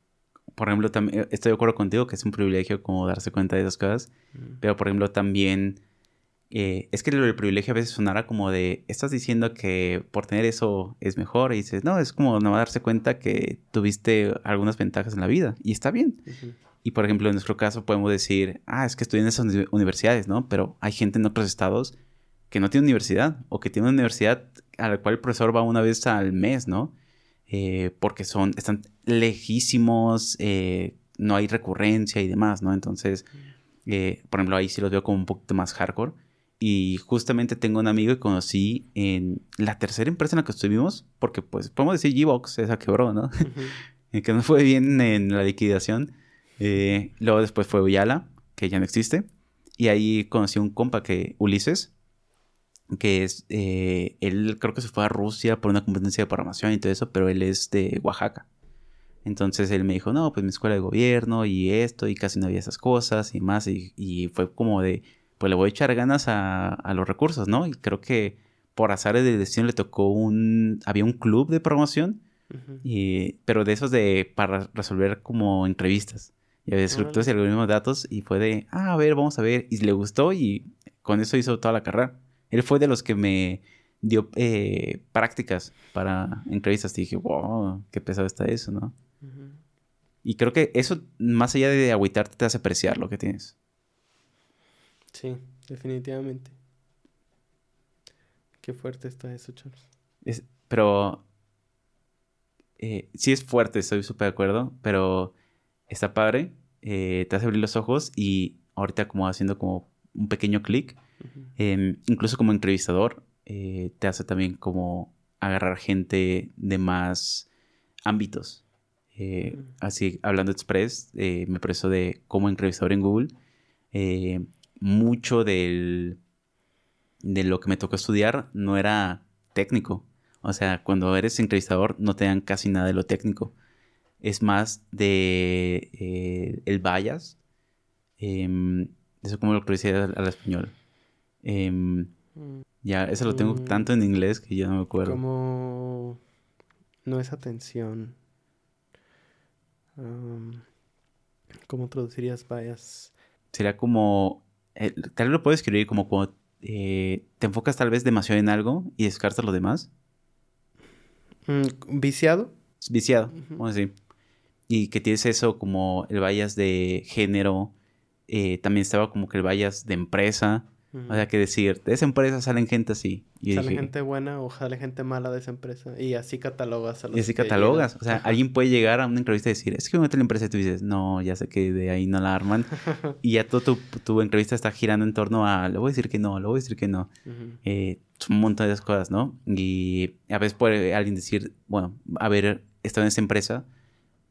por ejemplo, también eh, estoy de acuerdo contigo que es un privilegio como darse cuenta de esas cosas. Pero, por ejemplo, también eh, es que el privilegio a veces sonara como de, estás diciendo que por tener eso es mejor. Y dices, no, es como no darse cuenta que tuviste algunas ventajas en la vida. Y está bien. Y, por ejemplo, en nuestro caso podemos decir, ah, es que estudié en esas universidades, ¿no? Pero hay gente en otros estados que no tiene universidad o que tiene una universidad a la cual el profesor va una vez al mes, ¿no? Eh, porque son, están lejísimos, eh, no hay recurrencia y demás, ¿no? Entonces, eh, por ejemplo, ahí sí los veo como un poquito más hardcore. Y justamente tengo un amigo que conocí en la tercera empresa en la que estuvimos, porque pues podemos decir G-Box, esa quebró, ¿no? [laughs] que no fue bien en la liquidación. luego después fue Uyala, que ya no existe. Y ahí conocí un compa que, Ulises, que es, eh, él creo que se fue a Rusia por una competencia de programación y todo eso, pero él es de Oaxaca. Entonces él me dijo, no, pues mi escuela de gobierno y esto, y casi no había esas cosas y más, y, fue como de, pues le voy a echar ganas a, los recursos, ¿no? Y creo que por azar de destino le tocó un, había un club de promoción, y, pero de esos de, para resolver como entrevistas. Y había estructuras y algoritmos de datos, y fue de, ah, a ver, vamos a ver, y le gustó, y con eso hizo toda la carrera. Él fue de los que me dio eh, prácticas para entrevistas y dije, wow, qué pesado está eso, ¿no? Y creo que eso, más allá de agüitarte, te hace apreciar lo que tienes. Sí, definitivamente. Qué fuerte está eso, Charles. pero eh, sí es fuerte, estoy súper de acuerdo, pero está padre, eh, te hace abrir los ojos y ahorita como haciendo como un pequeño clic, Em, incluso como entrevistador, eh, te hace también como agarrar gente de más ámbitos. Eh, así, hablando express, eh, me preso de como entrevistador en Google. mucho del, de lo que me tocó estudiar no era técnico. O sea, cuando eres entrevistador no te dan casi nada de lo técnico. Es más de el bias. Eso como lo traduciría al español. Em, ya, eso lo tengo mm. tanto en inglés que ya no me acuerdo. Como... No es atención. ¿Cómo traducirías bias? Sería como, eh, tal vez lo puedo escribir como cuando eh, te enfocas tal vez demasiado en algo y descartas lo demás. Mm, ¿Viciado? Viciado, vamos a decir. Y que tienes eso como el bias de género, eh, también estaba como que el bias de empresa, o sea, que decir, de esa empresa salen gente así. Y sale gente buena o sale gente mala de esa empresa. Y así catalogas a los Y así catalogas. O sea, alguien puede llegar a una entrevista y decir, es que me meto en la empresa y tú dices, no, ya sé que de ahí no la arman. [laughs] y ya toda tu, tu, entrevista está girando en torno a, le voy a decir que no, le voy a decir que no. Eh, un montón de esas cosas, ¿no? Y a veces puede alguien decir, bueno, haber estado en esa empresa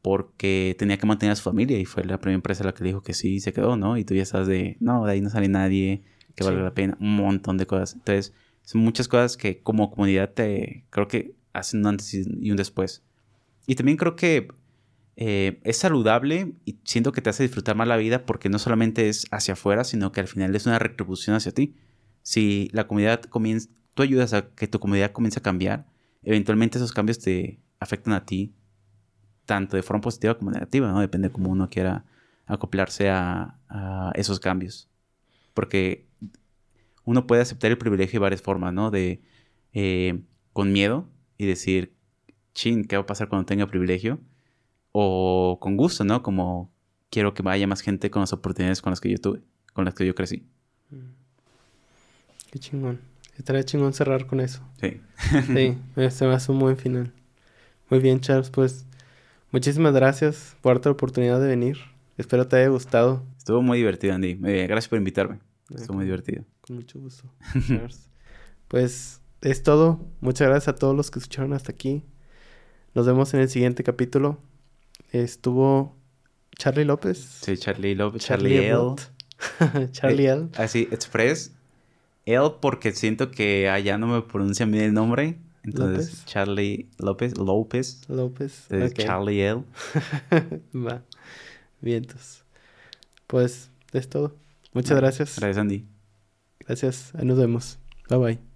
porque tenía que mantener a su familia y fue la primera empresa la que le dijo que sí y se quedó, ¿no? Y tú ya estás de, no, de ahí no sale nadie que valga la pena, un montón de cosas. Entonces, son muchas cosas que como comunidad te creo que hacen un antes y un después. Y también creo que eh, es saludable y siento que te hace disfrutar más la vida porque no solamente es hacia afuera, sino que al final es una retribución hacia ti. Si la comunidad comienza, tú ayudas a que tu comunidad comience a cambiar, eventualmente esos cambios te afectan a ti, tanto de forma positiva como negativa, ¿no? Depende de cómo uno quiera acoplarse a, a esos cambios. Porque uno puede aceptar el privilegio de varias formas, ¿no? De eh, con miedo y decir, chin, ¿qué va a pasar cuando tenga privilegio? O con gusto, ¿no? Como quiero que vaya más gente con las oportunidades con las que yo tuve, con las que yo crecí. Mm. Qué chingón. Estaría chingón cerrar con eso. Sí. sí, se me hace un buen final. Muy bien, Charles, pues muchísimas gracias por darte la oportunidad de venir. Espero te haya gustado. Estuvo muy divertido, Andy. Eh, gracias por invitarme. Estuvo muy divertido. Con mucho gusto. [laughs] pues es todo. Muchas gracias a todos los que escucharon hasta aquí. Nos vemos en el siguiente capítulo. Estuvo Charlie López. Sí, Charlie López. Charlie, L. [laughs] Charlie L. Así, Express. L porque siento que allá no me pronuncian bien el nombre. Entonces, Charlie López. López. López. Charlie L. [laughs] Va. Vientos. Pues es todo. Muchas gracias. Gracias, Andy. Gracias. Nos vemos. Bye bye.